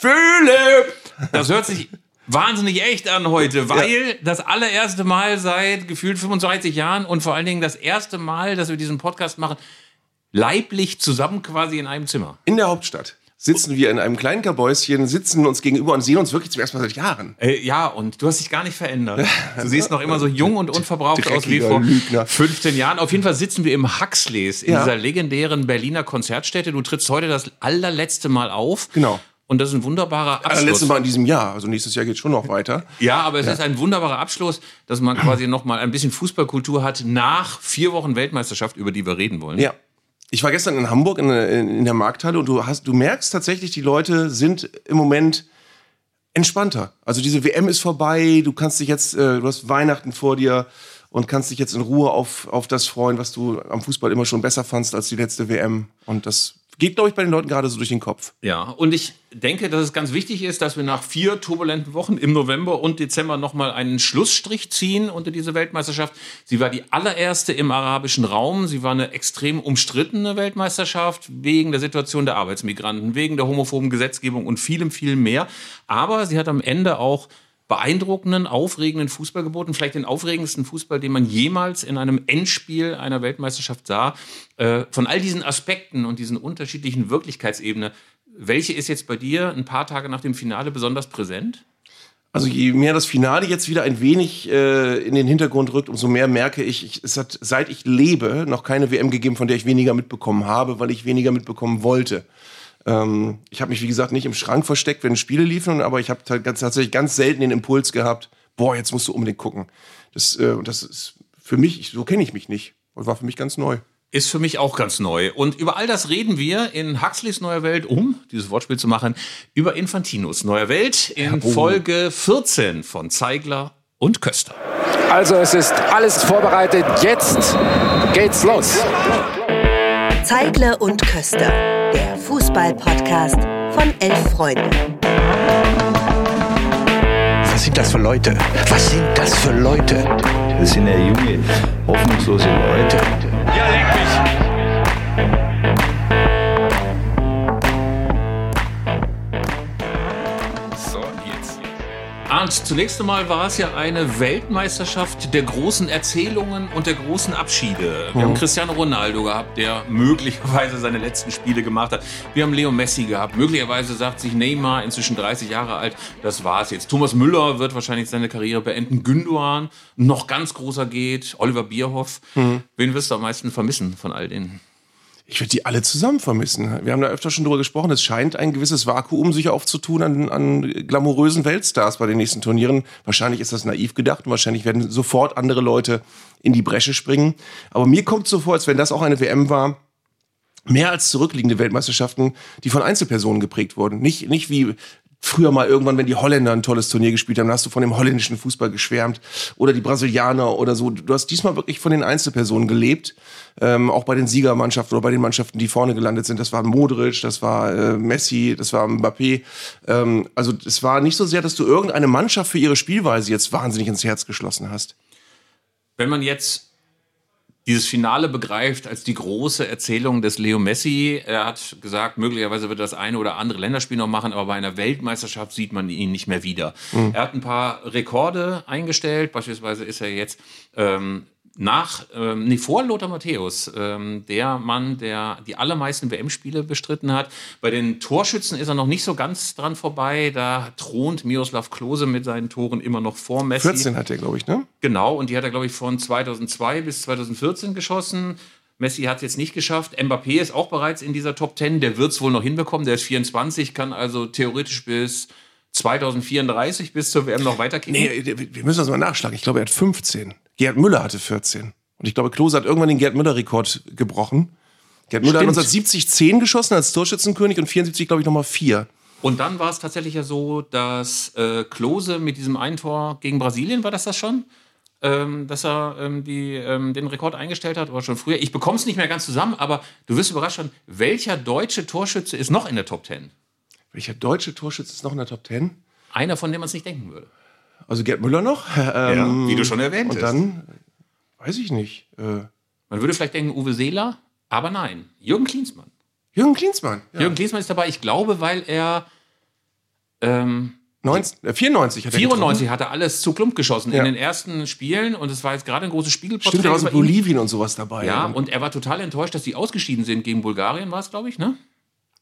Philipp! Das hört sich wahnsinnig echt an heute, weil ja. das allererste Mal seit gefühlt 25 Jahren und vor allen Dingen das erste Mal, dass wir diesen Podcast machen, leiblich zusammen quasi in einem Zimmer. In der Hauptstadt sitzen wir in einem kleinen Kabäuschen, sitzen uns gegenüber und sehen uns wirklich zum ersten Mal seit Jahren. Äh, ja, und du hast dich gar nicht verändert. Du siehst noch immer so jung und unverbraucht aus wie vor Lügner. 15 Jahren. Auf jeden Fall sitzen wir im Huxleys, in ja. dieser legendären Berliner Konzertstätte. Du trittst heute das allerletzte Mal auf. Genau. Und das ist ein wunderbarer Abschluss. Letztes Mal in diesem Jahr, also nächstes Jahr geht schon noch weiter. Ja, aber es ja. ist ein wunderbarer Abschluss, dass man quasi noch mal ein bisschen Fußballkultur hat nach vier Wochen Weltmeisterschaft, über die wir reden wollen. Ja. Ich war gestern in Hamburg in, in der Markthalle und du, hast, du merkst tatsächlich, die Leute sind im Moment entspannter. Also diese WM ist vorbei, du kannst dich jetzt, äh, du hast Weihnachten vor dir und kannst dich jetzt in Ruhe auf, auf das freuen, was du am Fußball immer schon besser fandst als die letzte WM. Und das geht, glaube ich, bei den Leuten gerade so durch den Kopf. Ja, und ich denke, dass es ganz wichtig ist, dass wir nach vier turbulenten Wochen im November und Dezember nochmal einen Schlussstrich ziehen unter diese Weltmeisterschaft. Sie war die allererste im arabischen Raum. Sie war eine extrem umstrittene Weltmeisterschaft wegen der Situation der Arbeitsmigranten, wegen der homophoben Gesetzgebung und vielem, viel mehr. Aber sie hat am Ende auch beeindruckenden, aufregenden Fußball geboten. Vielleicht den aufregendsten Fußball, den man jemals in einem Endspiel einer Weltmeisterschaft sah. Äh, von all diesen Aspekten und diesen unterschiedlichen Wirklichkeitsebenen, welche ist jetzt bei dir ein paar Tage nach dem Finale besonders präsent? Also je mehr das Finale jetzt wieder ein wenig äh, in den Hintergrund rückt, umso mehr merke ich, ich, es hat seit ich lebe noch keine WM gegeben, von der ich weniger mitbekommen habe, weil ich weniger mitbekommen wollte. Ähm, ich habe mich, wie gesagt, nicht im Schrank versteckt, wenn Spiele liefen, aber ich habe tatsächlich ganz selten den Impuls gehabt, boah, jetzt musst du unbedingt gucken. Das, äh, das ist für mich, ich, so kenne ich mich nicht. Und war für mich ganz neu. Ist für mich auch ganz neu. Und über all das reden wir in Huxleys Neuer Welt, um dieses Wortspiel zu machen, über Infantinos Neuer Welt in oh. Folge 14 von Zeigler und Köster. Also es ist alles vorbereitet. Jetzt geht's los. Zeigler und Köster Fußball-Podcast von elf Freunden. Was sind das für Leute? Was sind das für Leute? Das sind ja junge, hoffnungslose Leute. Ja, leck mich! Arndt, zunächst einmal war es ja eine Weltmeisterschaft der großen Erzählungen und der großen Abschiede. Wir mhm. haben Cristiano Ronaldo gehabt, der möglicherweise seine letzten Spiele gemacht hat. Wir haben Leo Messi gehabt. Möglicherweise sagt sich Neymar, inzwischen 30 Jahre alt, das war's jetzt. Thomas Müller wird wahrscheinlich seine Karriere beenden. Gündogan, noch ganz großer geht. Oliver Bierhoff. Mhm. Wen wirst du am meisten vermissen von all denen? Ich würde die alle zusammen vermissen. Wir haben da öfter schon drüber gesprochen. Es scheint ein gewisses Vakuum sich aufzutun an, an glamourösen Weltstars bei den nächsten Turnieren. Wahrscheinlich ist das naiv gedacht und wahrscheinlich werden sofort andere Leute in die Bresche springen. Aber mir kommt so vor, als wenn das auch eine WM war, mehr als zurückliegende Weltmeisterschaften, die von Einzelpersonen geprägt wurden. Nicht, nicht wie früher mal irgendwann, wenn die Holländer ein tolles Turnier gespielt haben, hast du von dem holländischen Fußball geschwärmt oder die Brasilianer oder so. Du hast diesmal wirklich von den Einzelpersonen gelebt, ähm, auch bei den Siegermannschaften oder bei den Mannschaften, die vorne gelandet sind. Das war Modric, das war äh, Messi, das war Mbappé. Ähm, also es war nicht so sehr, dass du irgendeine Mannschaft für ihre Spielweise jetzt wahnsinnig ins Herz geschlossen hast. Wenn man jetzt dieses Finale begreift als die große Erzählung des Leo Messi. Er hat gesagt, möglicherweise wird er das eine oder andere Länderspiel noch machen, aber bei einer Weltmeisterschaft sieht man ihn nicht mehr wieder. Mhm. Er hat ein paar Rekorde eingestellt. Beispielsweise ist er jetzt ähm, nach, ähm, nee, vor Lothar Matthäus, ähm, der Mann, der die allermeisten WM-Spiele bestritten hat. Bei den Torschützen ist er noch nicht so ganz dran vorbei. Da thront Miroslav Klose mit seinen Toren immer noch vor Messi. 14 hat er, glaube ich, ne? Genau, und die hat er, glaube ich, von 2002 bis 2014 geschossen. Messi hat es jetzt nicht geschafft. Mbappé ist auch bereits in dieser Top 10. Der wird es wohl noch hinbekommen. Der ist 24, kann also theoretisch bis 2034 bis zur WM noch weiterkicken. Nee, wir müssen das mal nachschlagen. Ich glaube, er hat 15. Gerd Müller hatte 14. Und ich glaube, Klose hat irgendwann den Gerd Müller-Rekord gebrochen. Gerd Müller Stimmt. hat 1970 10 geschossen als Torschützenkönig und 74, glaube ich, nochmal 4. Und dann war es tatsächlich ja so, dass äh, Klose mit diesem einen Tor gegen Brasilien, war das das schon? Ähm, dass er ähm, die, ähm, den Rekord eingestellt hat oder schon früher. Ich bekomme es nicht mehr ganz zusammen, aber du wirst überrascht schon, welcher deutsche Torschütze ist noch in der Top 10? Welcher deutsche Torschütze ist noch in der Top 10? Einer, von dem man es nicht denken würde. Also Gerd Müller noch. Ähm, ja, wie du schon erwähnt hast. Und dann, weiß ich nicht. Äh, Man würde vielleicht denken Uwe Seeler, aber nein, Jürgen Klinsmann. Jürgen Klinsmann. Ja. Jürgen Klinsmann ist dabei, ich glaube, weil er ähm, 19, äh, 94 hat er 94 hat er alles zu Klump geschossen Ja. in den ersten Spielen und es war jetzt gerade ein großes Spiegelporträt. Stimmt, da war so. Bolivien und sowas dabei. Ja, und er war total enttäuscht, dass die ausgeschieden sind gegen Bulgarien, war es, glaube ich, ne?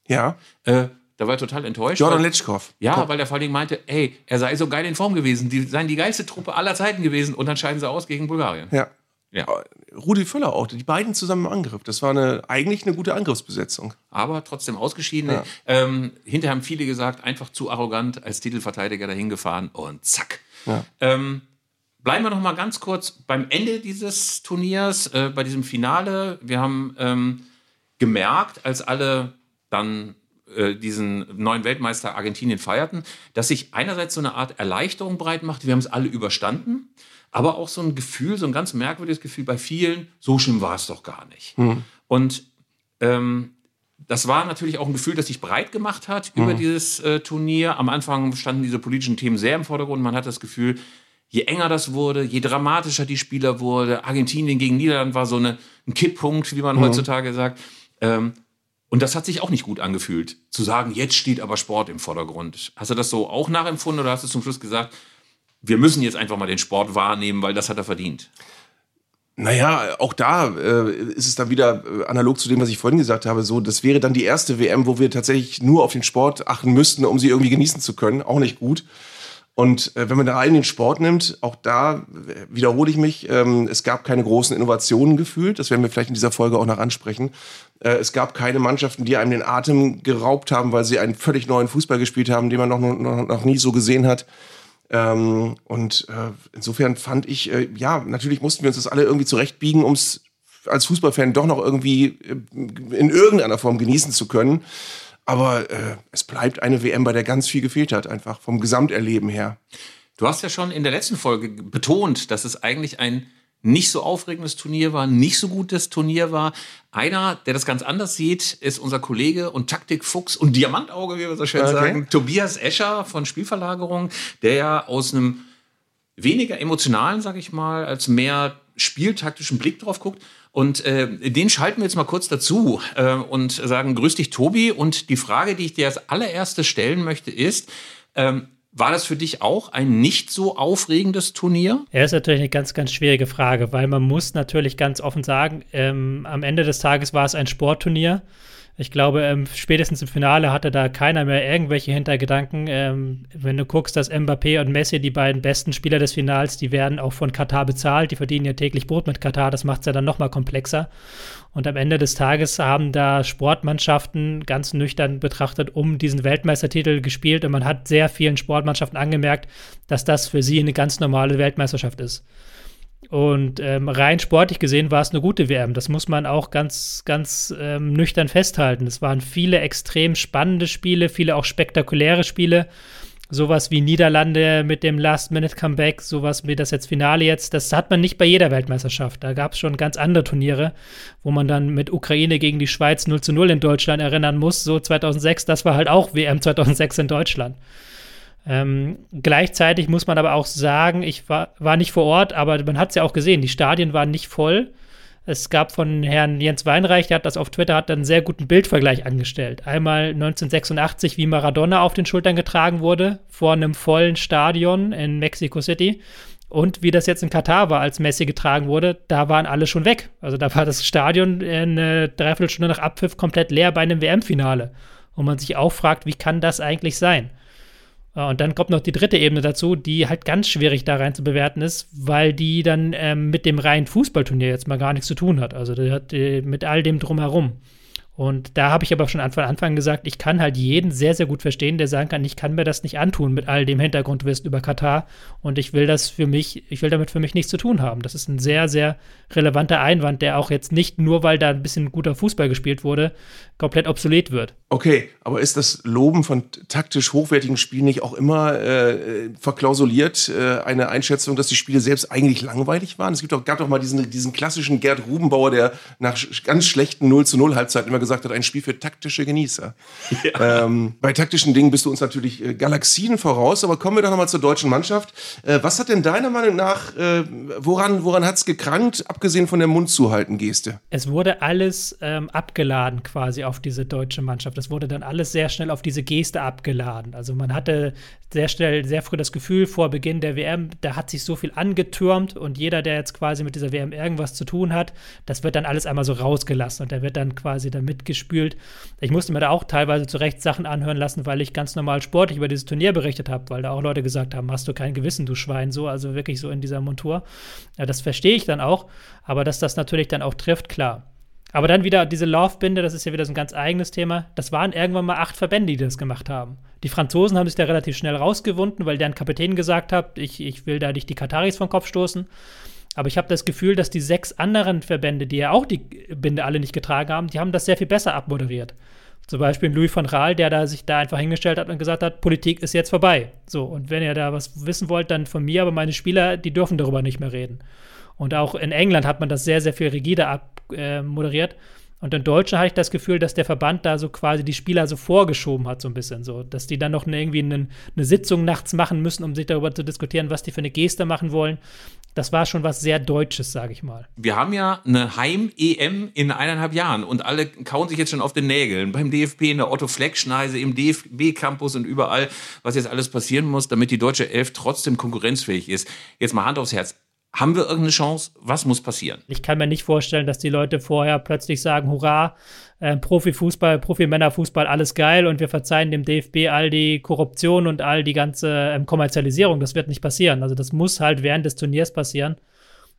ja. Äh, da war er total enttäuscht. Jordan Letschkow. Ja, weil er vor allen Dingen meinte, ey, er sei so geil in Form gewesen, die seien die geilste Truppe aller Zeiten gewesen und dann scheiden sie aus gegen Bulgarien. Ja. Ja. Rudi Völler auch, die beiden zusammen im Angriff. Das war eine, eigentlich eine gute Angriffsbesetzung. Aber trotzdem ausgeschieden. Ja. Ähm, hinterher haben viele gesagt, einfach zu arrogant als Titelverteidiger dahin gefahren und zack. Ja. Ähm, bleiben wir noch mal ganz kurz beim Ende dieses Turniers, äh, bei diesem Finale. Wir haben ähm, gemerkt, als alle dann äh, diesen neuen Weltmeister Argentinien feierten, dass sich einerseits so eine Art Erleichterung breit macht. Wir haben es alle überstanden, aber auch so ein Gefühl, so ein ganz merkwürdiges Gefühl bei vielen, so schlimm war es doch gar nicht. Und ähm, das war natürlich auch ein Gefühl, das sich breit gemacht hat über dieses äh, Turnier. Am Anfang standen diese politischen Themen sehr im Vordergrund. Man hat das Gefühl, je enger das wurde, je dramatischer die Spieler wurde. Argentinien gegen Niederland war so eine, ein Kipppunkt, wie man heutzutage sagt. Ähm, und das hat sich auch nicht gut angefühlt, zu sagen, jetzt steht aber Sport im Vordergrund. Hast du das so auch nachempfunden oder hast du zum Schluss gesagt, wir müssen jetzt einfach mal den Sport wahrnehmen, weil das hat er verdient? Naja, auch da äh, ist es dann wieder äh, analog zu dem, was ich vorhin gesagt habe, so, das wäre dann die erste WM, wo wir tatsächlich nur auf den Sport achten müssten, um sie irgendwie genießen zu können. Auch nicht gut. Und äh, wenn man da rein den Sport nimmt, auch da wiederhole ich mich, ähm, es gab keine großen Innovationen gefühlt. Das werden wir vielleicht in dieser Folge auch noch ansprechen. Äh, es gab keine Mannschaften, die einem den Atem geraubt haben, weil sie einen völlig neuen Fußball gespielt haben, den man noch, noch, noch nie so gesehen hat. Ähm, und äh, insofern fand ich, äh, ja, natürlich mussten wir uns das alle irgendwie zurechtbiegen, um es als Fußballfan doch noch irgendwie äh, in irgendeiner Form genießen zu können. Aber äh, es bleibt eine WM, bei der ganz viel gefehlt hat, einfach vom Gesamterleben her. Du hast ja schon in der letzten Folge betont, dass es eigentlich ein nicht so aufregendes Turnier war, nicht so gutes Turnier war. Einer, der das ganz anders sieht, ist unser Kollege und Taktikfuchs und Diamantauge, wie wir so schön Okay. sagen, Tobias Escher von Spielverlagerung, der ja aus einem weniger emotionalen, sag ich mal, als mehr spieltaktischen Blick drauf guckt. Und äh, den schalten wir jetzt mal kurz dazu äh, und sagen, grüß dich, Tobi. Und die Frage, die ich dir als allererste stellen möchte, ist, ähm, war das für dich auch ein nicht so aufregendes Turnier? Ja, ist natürlich eine ganz, ganz schwierige Frage, weil man muss natürlich ganz offen sagen, ähm, am Ende des Tages war es ein Sportturnier. Ich glaube, ähm, spätestens im Finale hatte da keiner mehr irgendwelche Hintergedanken. Ähm, wenn du guckst, dass Mbappé und Messi, die beiden besten Spieler des Finals, die werden auch von Katar bezahlt. Die verdienen ja täglich Brot mit Katar. Das macht es ja dann noch mal komplexer. Und am Ende des Tages haben da Sportmannschaften ganz nüchtern betrachtet um diesen Weltmeistertitel gespielt. Und man hat sehr vielen Sportmannschaften angemerkt, dass das für sie eine ganz normale Weltmeisterschaft ist. Und ähm, rein sportlich gesehen war es eine gute WM. Das muss man auch ganz, ganz ähm, nüchtern festhalten. Es waren viele extrem spannende Spiele, viele auch spektakuläre Spiele. Sowas wie Niederlande mit dem Last-Minute-Comeback, sowas wie das jetzt Finale jetzt, das hat man nicht bei jeder Weltmeisterschaft. Da gab es schon ganz andere Turniere, wo man dann mit Ukraine gegen die Schweiz 0 zu 0 in Deutschland erinnern muss. So 2006, das war halt auch WM 2006 in Deutschland. Ähm, gleichzeitig muss man aber auch sagen, ich war, war nicht vor Ort, aber man hat es ja auch gesehen, die Stadien waren nicht voll. Es gab von Herrn Jens Weinreich, der hat das auf Twitter, hat einen sehr guten Bildvergleich angestellt. Einmal 1986, wie Maradona auf den Schultern getragen wurde, vor einem vollen Stadion in Mexico City. Und wie das jetzt in Katar war, als Messi getragen wurde, da waren alle schon weg. Also da war das Stadion eine Dreiviertelstunde nach Abpfiff komplett leer bei einem WM-Finale. Und man sich auch fragt, wie kann das eigentlich sein? Ja, Und dann kommt noch die dritte Ebene dazu, die halt ganz schwierig da rein zu bewerten ist, weil die dann ähm, mit dem reinen Fußballturnier jetzt mal gar nichts zu tun hat. Also die hat äh, mit all dem drumherum. Und da habe ich aber schon von Anfang gesagt, ich kann halt jeden sehr, sehr gut verstehen, der sagen kann, ich kann mir das nicht antun mit all dem Hintergrundwissen über Katar und ich will das für mich, ich will damit für mich nichts zu tun haben. Das ist ein sehr, sehr relevanter Einwand, der auch jetzt nicht nur, weil da ein bisschen guter Fußball gespielt wurde, komplett obsolet wird. Okay, aber ist das Loben von taktisch hochwertigen Spielen nicht auch immer äh, verklausuliert äh, eine Einschätzung, dass die Spiele selbst eigentlich langweilig waren? Es gibt doch, gab doch mal diesen, diesen klassischen Gerd Rubenbauer, der nach ganz schlechten 0 zu 0 Halbzeiten immer gesagt gesagt hat, ein Spiel für taktische Genießer. Ja. Ähm, bei taktischen Dingen bist du uns natürlich äh, Galaxien voraus, aber kommen wir doch nochmal zur deutschen Mannschaft. Äh, was hat denn deiner Meinung nach, äh, woran, woran hat es gekrankt, abgesehen von der Mundzuhalten-Geste? Es wurde alles ähm, abgeladen quasi auf diese deutsche Mannschaft. Es wurde dann alles sehr schnell auf diese Geste abgeladen. Also man hatte sehr schnell, sehr früh das Gefühl vor Beginn der WM, da hat sich so viel angetürmt und jeder, der jetzt quasi mit dieser WM irgendwas zu tun hat, das wird dann alles einmal so rausgelassen und der wird dann quasi da mitgespült. Ich musste mir da auch teilweise zu Recht Sachen anhören lassen, weil ich ganz normal sportlich über dieses Turnier berichtet habe, weil da auch Leute gesagt haben, hast du kein Gewissen, du Schwein, so, also wirklich so in dieser Montur. Ja, das verstehe ich dann auch, aber dass das natürlich dann auch trifft, klar. Aber dann wieder diese Laufbinde, das ist ja wieder so ein ganz eigenes Thema. Das waren irgendwann mal acht Verbände, die das gemacht haben. Die Franzosen haben sich da relativ schnell rausgewunden, weil deren Kapitän gesagt hat, ich, ich will da nicht die Kataris vom Kopf stoßen. Aber ich habe das Gefühl, dass die sechs anderen Verbände, die ja auch die Binde alle nicht getragen haben, die haben das sehr viel besser abmoderiert. Zum Beispiel Louis von Raal, der da sich da einfach hingestellt hat und gesagt hat, Politik ist jetzt vorbei. So, und wenn ihr da was wissen wollt, dann von mir, aber meine Spieler, die dürfen darüber nicht mehr reden. Und auch in England hat man das sehr, sehr viel rigider abmoderiert. Äh, und in Deutschland hatte ich das Gefühl, dass der Verband da so quasi die Spieler so vorgeschoben hat, so ein bisschen so. Dass die dann noch irgendwie eine, eine Sitzung nachts machen müssen, um sich darüber zu diskutieren, was die für eine Geste machen wollen. Das war schon was sehr Deutsches, sage ich mal. Wir haben ja eine Heim-EM in eineinhalb Jahren und alle kauen sich jetzt schon auf den Nägeln. Beim DFB, in der Otto-Fleck-Schneise, im DFB-Campus und überall, was jetzt alles passieren muss, damit die deutsche Elf trotzdem konkurrenzfähig ist. Jetzt mal Hand aufs Herz haben wir irgendeine Chance? Was muss passieren? Ich kann mir nicht vorstellen, dass die Leute vorher plötzlich sagen, hurra, äh, Profifußball, Profimännerfußball, alles geil und wir verzeihen dem DFB all die Korruption und all die ganze ähm, Kommerzialisierung. Das wird nicht passieren. Also das muss halt während des Turniers passieren.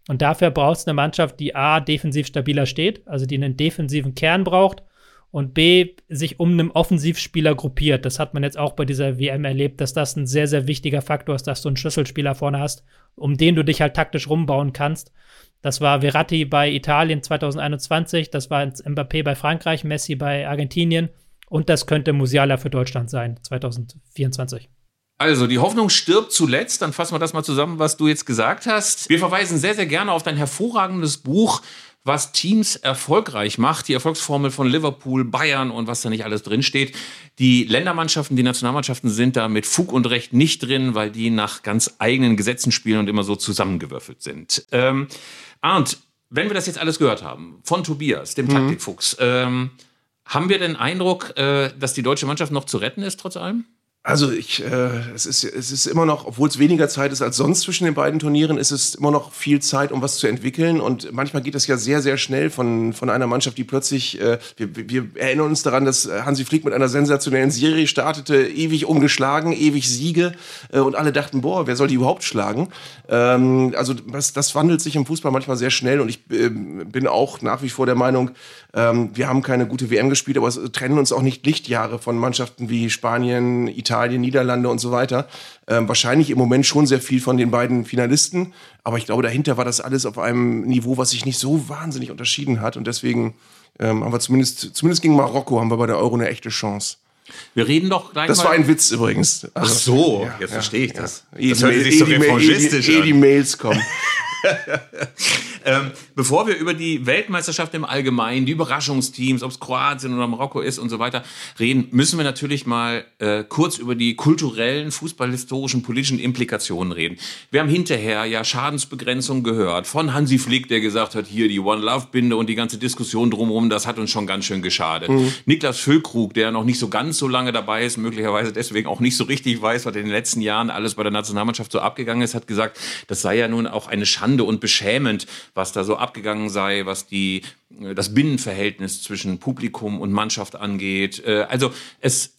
Und dafür braucht es eine Mannschaft, die A, defensiv stabiler steht, also die einen defensiven Kern braucht und B, sich um einen Offensivspieler gruppiert. Das hat man jetzt auch bei dieser WM erlebt, dass das ein sehr, sehr wichtiger Faktor ist, dass du einen Schlüsselspieler vorne hast, um den du dich halt taktisch rumbauen kannst. Das war Verratti bei Italien 2021, das war Mbappé bei Frankreich, Messi bei Argentinien und das könnte Musiala für Deutschland sein 2024. Also, die Hoffnung stirbt zuletzt. Dann fassen wir das mal zusammen, was du jetzt gesagt hast. Wir verweisen sehr, sehr gerne auf dein hervorragendes Buch was Teams erfolgreich macht, die Erfolgsformel von Liverpool, Bayern und was da nicht alles drin steht. Die Ländermannschaften, die Nationalmannschaften sind da mit Fug und Recht nicht drin, weil die nach ganz eigenen Gesetzen spielen und immer so zusammengewürfelt sind. Ähm, Arndt, wenn wir das jetzt alles gehört haben, von Tobias, dem mhm. Taktikfuchs, ähm, haben wir den Eindruck, äh, dass die deutsche Mannschaft noch zu retten ist, trotz allem? Also ich, äh, es, ist, es ist immer noch, obwohl es weniger Zeit ist als sonst zwischen den beiden Turnieren, ist es immer noch viel Zeit, um was zu entwickeln. Und manchmal geht es ja sehr, sehr schnell von, von einer Mannschaft, die plötzlich, äh, wir, wir erinnern uns daran, dass Hansi Flick mit einer sensationellen Serie startete, ewig ungeschlagen, ewig Siege. Äh, und alle dachten, boah, wer soll die überhaupt schlagen? Ähm, also das, das wandelt sich im Fußball manchmal sehr schnell. Und ich äh, bin auch nach wie vor der Meinung, ähm, wir haben keine gute WM gespielt, aber es trennen uns auch nicht Lichtjahre von Mannschaften wie Spanien, Italien, Niederlande und so weiter. Ähm, wahrscheinlich im Moment schon sehr viel von den beiden Finalisten, aber ich glaube, dahinter war das alles auf einem Niveau, was sich nicht so wahnsinnig unterschieden hat. Und deswegen ähm, haben wir zumindest, zumindest gegen Marokko haben wir bei der Euro eine echte Chance. Wir reden doch gleich Das war ein Witz übrigens. Also, Ach so, ja, jetzt ja, verstehe ich das. Ja. Das hört sich so revanchistisch an. die Mails kommen. ähm, bevor wir über die Weltmeisterschaft im Allgemeinen, die Überraschungsteams, ob es Kroatien oder Marokko ist und so weiter, reden, müssen wir natürlich mal äh, kurz über die kulturellen, fußballhistorischen, politischen Implikationen reden. Wir haben hinterher ja Schadensbegrenzung gehört von Hansi Flick, der gesagt hat, hier die One Love Binde und die ganze Diskussion drumherum, das hat uns schon ganz schön geschadet. Mhm. Niklas Füllkrug, der noch nicht so ganz so lange dabei ist, möglicherweise deswegen auch nicht so richtig weiß, was in den letzten Jahren alles bei der Nationalmannschaft so abgegangen ist, hat gesagt, das sei ja nun auch eine Schande und beschämend, was da so abgegangen sei, was die, äh, das Binnenverhältnis zwischen Publikum und Mannschaft angeht. Äh, also es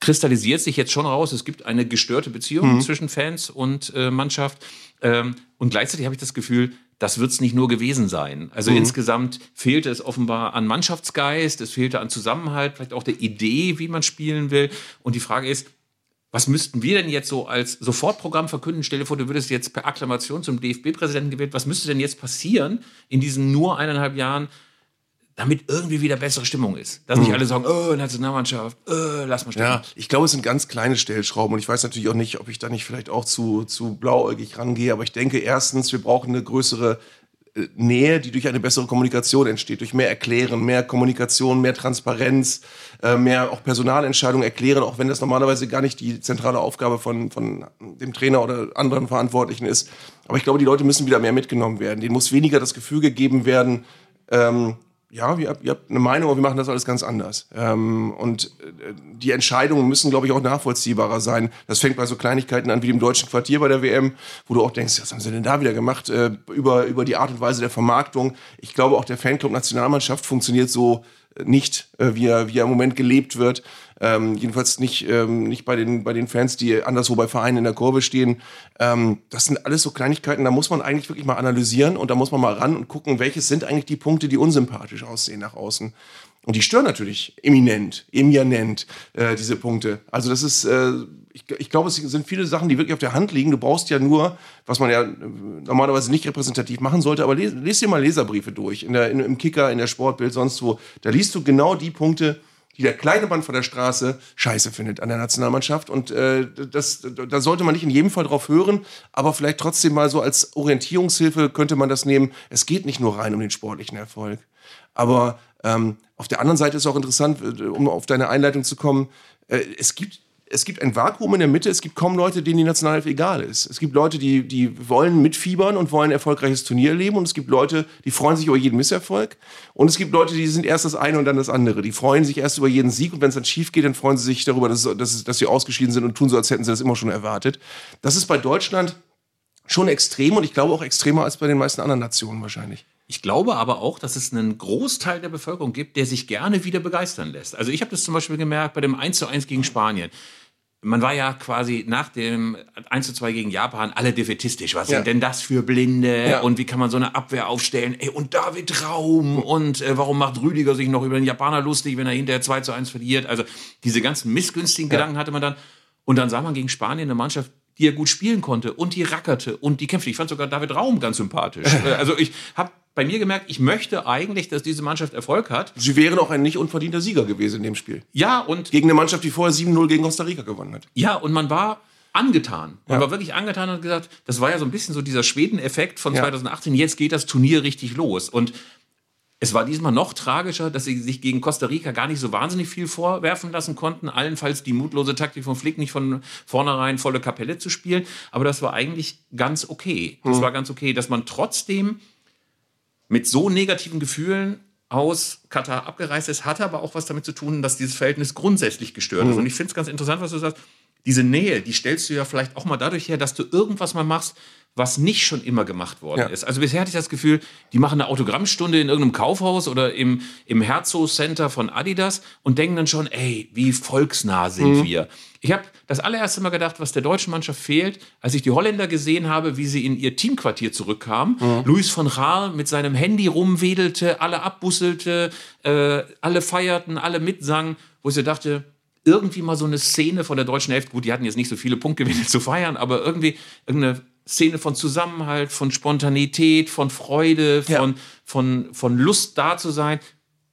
kristallisiert sich jetzt schon raus, es gibt eine gestörte Beziehung mhm. zwischen Fans und äh, Mannschaft. Ähm, und gleichzeitig habe ich das Gefühl, das wird es nicht nur gewesen sein. Also mhm. insgesamt fehlte es offenbar an Mannschaftsgeist, es fehlte an Zusammenhalt, vielleicht auch der Idee, wie man spielen will. Und die Frage ist, was müssten wir denn jetzt so als Sofortprogramm verkünden? Stell dir vor, du würdest jetzt per Akklamation zum DFB-Präsidenten gewählt. Was müsste denn jetzt passieren in diesen nur eineinhalb Jahren, damit irgendwie wieder bessere Stimmung ist? Dass nicht mhm. alle sagen, oh, Nationalmannschaft, oh, lass mal stehen. Ja, ich glaube, es sind ganz kleine Stellschrauben und ich weiß natürlich auch nicht, ob ich da nicht vielleicht auch zu, zu blauäugig rangehe, aber ich denke erstens, wir brauchen eine größere Nähe, die durch eine bessere Kommunikation entsteht, durch mehr Erklären, mehr Kommunikation, mehr Transparenz, äh, mehr auch Personalentscheidungen erklären, auch wenn das normalerweise gar nicht die zentrale Aufgabe von, von dem Trainer oder anderen Verantwortlichen ist. Aber ich glaube, die Leute müssen wieder mehr mitgenommen werden. Denen muss weniger das Gefühl gegeben werden, ähm, ja, ihr habt, ihr habt eine Meinung, aber wir machen das alles ganz anders. Ähm, und äh, die Entscheidungen müssen, glaube ich, auch nachvollziehbarer sein. Das fängt bei so Kleinigkeiten an wie dem deutschen Quartier bei der WM, wo du auch denkst, was haben sie denn da wieder gemacht äh, über, über die Art und Weise der Vermarktung. Ich glaube, auch der Fanclub Nationalmannschaft funktioniert so nicht, äh, wie, er, wie er im Moment gelebt wird. Ähm, jedenfalls nicht, ähm, nicht bei, den, bei den Fans, die anderswo bei Vereinen in der Kurve stehen. Ähm, das sind alles so Kleinigkeiten, da muss man eigentlich wirklich mal analysieren und da muss man mal ran und gucken, welches sind eigentlich die Punkte, die unsympathisch aussehen nach außen. Und die stören natürlich eminent, eminent, äh, diese Punkte. Also das ist, äh, ich, ich glaube, es sind viele Sachen, die wirklich auf der Hand liegen. Du brauchst ja nur, was man ja äh, normalerweise nicht repräsentativ machen sollte, aber les, les dir mal Leserbriefe durch, in der, in, im Kicker, in der Sportbild, sonst wo. Da liest du genau die Punkte, die der kleine Mann von der Straße scheiße findet an der Nationalmannschaft. Und äh, das, da sollte man nicht in jedem Fall drauf hören, aber vielleicht trotzdem mal so als Orientierungshilfe könnte man das nehmen. Es geht nicht nur rein um den sportlichen Erfolg. Aber ähm, auf der anderen Seite ist auch interessant, äh, um auf deine Einleitung zu kommen, äh, es gibt es gibt ein Vakuum in der Mitte, es gibt kaum Leute, denen die Nationalelf egal ist. Es gibt Leute, die, die wollen mitfiebern und wollen ein erfolgreiches Turnier erleben und es gibt Leute, die freuen sich über jeden Misserfolg und es gibt Leute, die sind erst das eine und dann das andere. Die freuen sich erst über jeden Sieg und wenn es dann schief geht, dann freuen sie sich darüber, dass, dass, dass sie ausgeschieden sind und tun so, als hätten sie das immer schon erwartet. Das ist bei Deutschland schon extrem und ich glaube auch extremer als bei den meisten anderen Nationen wahrscheinlich. Ich glaube aber auch, dass es einen Großteil der Bevölkerung gibt, der sich gerne wieder begeistern lässt. Also ich habe das zum Beispiel gemerkt bei dem 1 zu 1 gegen Spanien man war ja quasi nach dem 1 zu 2 gegen Japan alle defetistisch. Was ja. sind denn das für Blinde? Ja. Und wie kann man so eine Abwehr aufstellen? Ey, und David Raum und äh, warum macht Rüdiger sich noch über den Japaner lustig, wenn er hinterher 2 zu 1 verliert? Also diese ganzen missgünstigen ja. Gedanken hatte man dann. Und dann sah man gegen Spanien eine Mannschaft, die er gut spielen konnte und die rackerte und die kämpfte. Ich fand sogar David Raum ganz sympathisch. Äh, also ich habe bei mir gemerkt, ich möchte eigentlich, dass diese Mannschaft Erfolg hat. Sie wären auch ein nicht unverdienter Sieger gewesen in dem Spiel. Ja, und. Gegen eine Mannschaft, die vorher 7-0 gegen Costa Rica gewonnen hat. Ja, und man war angetan. Man ja. war wirklich angetan und gesagt, das war ja so ein bisschen so dieser Schweden-Effekt von ja. 2018. Jetzt geht das Turnier richtig los. Und es war diesmal noch tragischer, dass sie sich gegen Costa Rica gar nicht so wahnsinnig viel vorwerfen lassen konnten. Allenfalls die mutlose Taktik von Flick nicht von vornherein volle Kapelle zu spielen. Aber das war eigentlich ganz okay. Das mhm. war ganz okay, dass man trotzdem mit so negativen Gefühlen aus Katar abgereist ist, hatte aber auch was damit zu tun, dass dieses Verhältnis grundsätzlich gestört ist. Und ich finde es ganz interessant, was du sagst. Diese Nähe, die stellst du ja vielleicht auch mal dadurch her, dass du irgendwas mal machst, was nicht schon immer gemacht worden ja. ist. Also bisher hatte ich das Gefühl, die machen eine Autogrammstunde in irgendeinem Kaufhaus oder im, im Herzog Center von Adidas und denken dann schon, ey, wie volksnah sind mhm. wir. Ich habe das allererste Mal gedacht, was der deutschen Mannschaft fehlt, als ich die Holländer gesehen habe, wie sie in ihr Teamquartier zurückkamen. Mhm. Luis von Gaal mit seinem Handy rumwedelte, alle abbusselte, äh, alle feierten, alle mitsangen, wo ich so dachte, irgendwie mal so eine Szene von der deutschen Hälfte, gut, die hatten jetzt nicht so viele Punktgewinne zu feiern, aber irgendwie irgendeine Szene von Zusammenhalt, von Spontanität, von Freude, von, ja. von, von Lust da zu sein,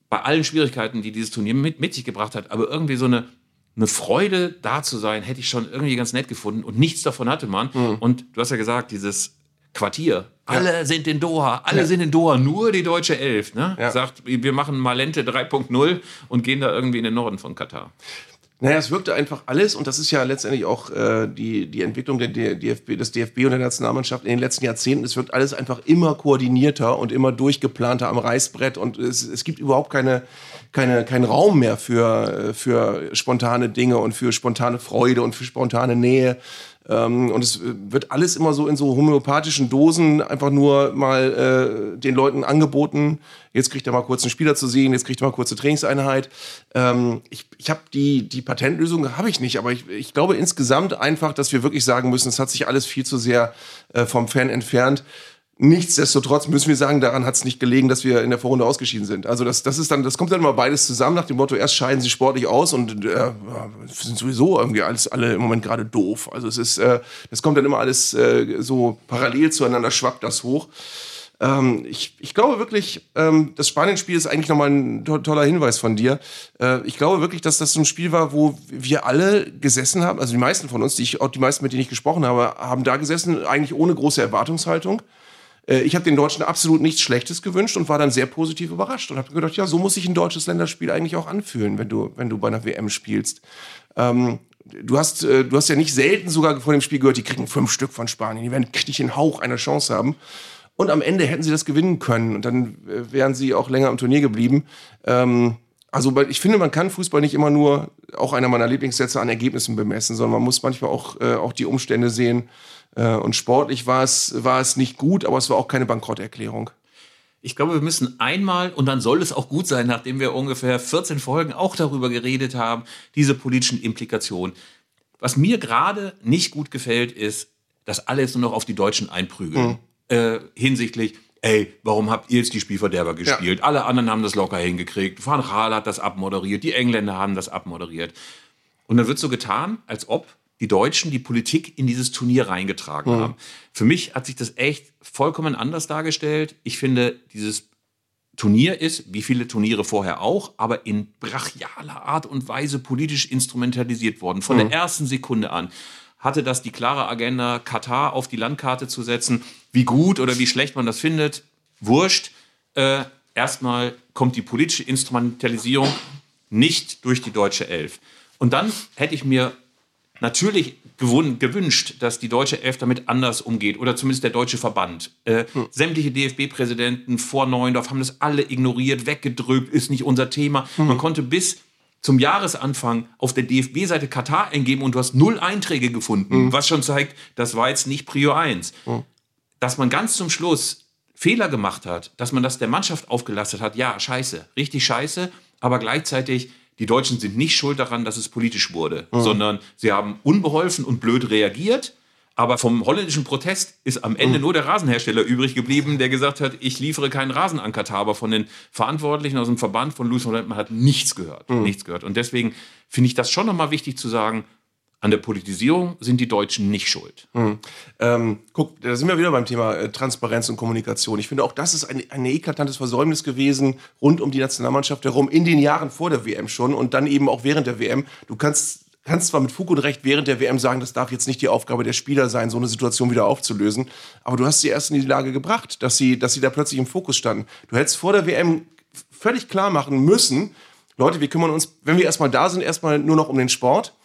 bei allen Schwierigkeiten, die dieses Turnier mit, mit sich gebracht hat, aber irgendwie so eine, eine Freude da zu sein, hätte ich schon irgendwie ganz nett gefunden und nichts davon hatte man. Mhm. Und du hast ja gesagt, dieses Quartier, alle ja. sind in Doha, alle ja. sind in Doha, nur die deutsche Elf. Ne? Ja. Sagt, wir machen Malente 3.0 und gehen da irgendwie in den Norden von Katar. Naja, es wirkte einfach alles und das ist ja letztendlich auch äh, die, die Entwicklung der DFB, des DFB und der Nationalmannschaft in den letzten Jahrzehnten. Es wirkt alles einfach immer koordinierter und immer durchgeplanter am Reißbrett und es, es gibt überhaupt keine, keine, keinen Raum mehr für, für spontane Dinge und für spontane Freude und für spontane Nähe. Ähm, und es wird alles immer so in so homöopathischen Dosen einfach nur mal äh, den Leuten angeboten. Jetzt kriegt er mal kurz einen Spieler zu sehen, jetzt kriegt er mal kurze Trainingseinheit. Ähm, ich ich habe die, die Patentlösung, habe ich nicht, aber ich, ich glaube insgesamt einfach, dass wir wirklich sagen müssen, es hat sich alles viel zu sehr äh, vom Fan entfernt. Nichtsdestotrotz müssen wir sagen, daran hat es nicht gelegen, dass wir in der Vorrunde ausgeschieden sind. Also das, das ist dann, das kommt dann immer beides zusammen nach dem Motto: Erst scheiden sie sportlich aus und äh, sind sowieso irgendwie alles alle im Moment gerade doof. Also es ist, äh, das kommt dann immer alles äh, so parallel zueinander schwappt das hoch. Ähm, ich, ich glaube wirklich, ähm, das Spanien-Spiel ist eigentlich nochmal ein to toller Hinweis von dir. Äh, ich glaube wirklich, dass das so ein Spiel war, wo wir alle gesessen haben, also die meisten von uns, die ich, auch die meisten, mit denen ich gesprochen habe, haben da gesessen, eigentlich ohne große Erwartungshaltung ich habe den Deutschen absolut nichts Schlechtes gewünscht und war dann sehr positiv überrascht und habe gedacht, ja, so muss sich ein deutsches Länderspiel eigentlich auch anfühlen, wenn du, wenn du bei einer WM spielst. Ähm, du hast, äh, du hast ja nicht selten sogar vor dem Spiel gehört, die kriegen fünf Stück von Spanien, die werden nicht den Hauch einer Chance haben. Und am Ende hätten sie das gewinnen können und dann äh, wären sie auch länger am Turnier geblieben. Ähm, also ich finde, man kann Fußball nicht immer nur, auch einer meiner Lieblingssätze, an Ergebnissen bemessen, sondern man muss manchmal auch, äh, auch die Umstände sehen. Äh, und sportlich war es, war es nicht gut, aber es war auch keine Bankrotterklärung. Ich glaube, wir müssen einmal, und dann soll es auch gut sein, nachdem wir ungefähr 14 Folgen auch darüber geredet haben, diese politischen Implikationen. Was mir gerade nicht gut gefällt, ist, dass alle jetzt nur noch auf die Deutschen einprügeln. Mhm äh, hinsichtlich, ey, warum habt ihr jetzt die Spielverderber gespielt? Ja. Alle anderen haben das locker hingekriegt. Van Raal hat das abmoderiert, die Engländer haben das abmoderiert. Und dann wird so getan, als ob die Deutschen die Politik in dieses Turnier reingetragen mhm. haben. Für mich hat sich das echt vollkommen anders dargestellt. Ich finde, dieses Turnier ist, wie viele Turniere vorher auch, aber in brachialer Art und Weise politisch instrumentalisiert worden. Von mhm. der ersten Sekunde an hatte das die klare Agenda, Katar auf die Landkarte zu setzen. Wie gut oder wie schlecht man das findet, wurscht. Äh, erstmal kommt die politische Instrumentalisierung nicht durch die deutsche Elf. Und dann hätte ich mir natürlich gewünscht, dass die deutsche Elf damit anders umgeht oder zumindest der deutsche Verband. Äh, hm. Sämtliche DFB-Präsidenten vor Neuendorf haben das alle ignoriert, weggedrückt, ist nicht unser Thema. Hm. Man konnte bis zum Jahresanfang auf der DFB-Seite Katar eingeben und du hast null Einträge gefunden, mhm. was schon zeigt, das war jetzt nicht Prio 1. Mhm. Dass man ganz zum Schluss Fehler gemacht hat, dass man das der Mannschaft aufgelastet hat, ja, scheiße, richtig scheiße, aber gleichzeitig, die Deutschen sind nicht schuld daran, dass es politisch wurde, mhm. sondern sie haben unbeholfen und blöd reagiert aber vom holländischen Protest ist am Ende mhm. nur der Rasenhersteller übrig geblieben, der gesagt hat, ich liefere keinen Rasen an Katar. Aber von den Verantwortlichen aus dem Verband von Louis Holland, man hat nichts gehört. Mhm. Nichts gehört. Und deswegen finde ich das schon nochmal wichtig zu sagen, an der Politisierung sind die Deutschen nicht schuld. Mhm. Ähm, guck, da sind wir wieder beim Thema äh, Transparenz und Kommunikation. Ich finde auch, das ist ein, ein eklatantes Versäumnis gewesen rund um die Nationalmannschaft herum in den Jahren vor der WM schon und dann eben auch während der WM. Du kannst kannst zwar mit Fug und Recht während der WM sagen, das darf jetzt nicht die Aufgabe der Spieler sein, so eine Situation wieder aufzulösen, aber du hast sie erst in die Lage gebracht, dass sie, dass sie da plötzlich im Fokus standen. Du hättest vor der WM völlig klar machen müssen, Leute, wir kümmern uns, wenn wir erstmal da sind, erstmal nur noch um den Sport.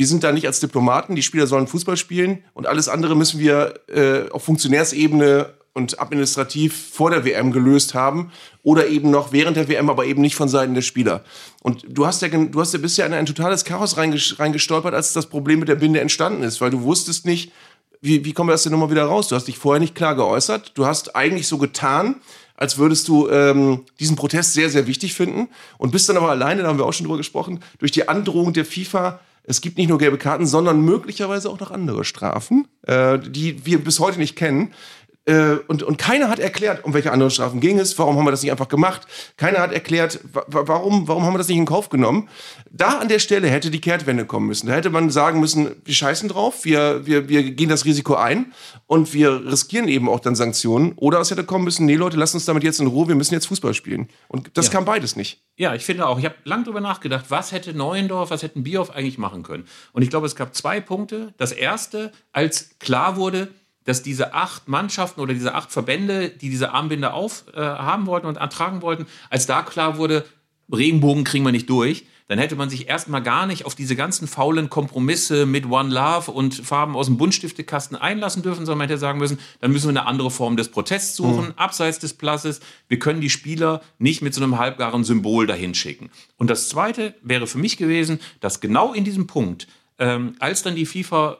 Wir sind da nicht als Diplomaten, die Spieler sollen Fußball spielen und alles andere müssen wir äh, auf Funktionärsebene und administrativ vor der WM gelöst haben oder eben noch während der WM, aber eben nicht von Seiten der Spieler. Und du hast ja, du hast ja bisher in ein totales Chaos reingestolpert, als das Problem mit der Binde entstanden ist, weil du wusstest nicht, wie, wie kommen wir aus der Nummer wieder raus? Du hast dich vorher nicht klar geäußert. Du hast eigentlich so getan, als würdest du ähm, diesen Protest sehr, sehr wichtig finden und bist dann aber alleine, da haben wir auch schon drüber gesprochen, durch die Androhung der FIFA es gibt nicht nur gelbe Karten, sondern möglicherweise auch noch andere Strafen, äh, die wir bis heute nicht kennen. Äh, und, und keiner hat erklärt, um welche anderen Strafen ging es, warum haben wir das nicht einfach gemacht. Keiner hat erklärt, warum, warum haben wir das nicht in Kauf genommen. Da an der Stelle hätte die Kehrtwende kommen müssen. Da hätte man sagen müssen, wir scheißen drauf, wir, wir, wir gehen das Risiko ein und wir riskieren eben auch dann Sanktionen. Oder es hätte kommen müssen, nee Leute, lasst uns damit jetzt in Ruhe, wir müssen jetzt Fußball spielen. Und das ja. kam beides nicht. Ja, ich finde auch. Ich habe lange darüber nachgedacht, was hätte Neuendorf, was hätten Bierhoff eigentlich machen können. Und ich glaube, es gab zwei Punkte. Das erste, als klar wurde, dass diese acht Mannschaften oder diese acht Verbände, die diese Armbinde auf äh, wollten und ertragen wollten, als da klar wurde, Regenbogen kriegen wir nicht durch, dann hätte man sich erstmal gar nicht auf diese ganzen faulen Kompromisse mit One Love und Farben aus dem Buntstiftekasten einlassen dürfen, sondern man hätte sagen müssen, dann müssen wir eine andere Form des Protests suchen, mhm. abseits des Plasses. Wir können die Spieler nicht mit so einem halbgaren Symbol dahin schicken. Und das Zweite wäre für mich gewesen, dass genau in diesem Punkt, ähm, als dann die FIFA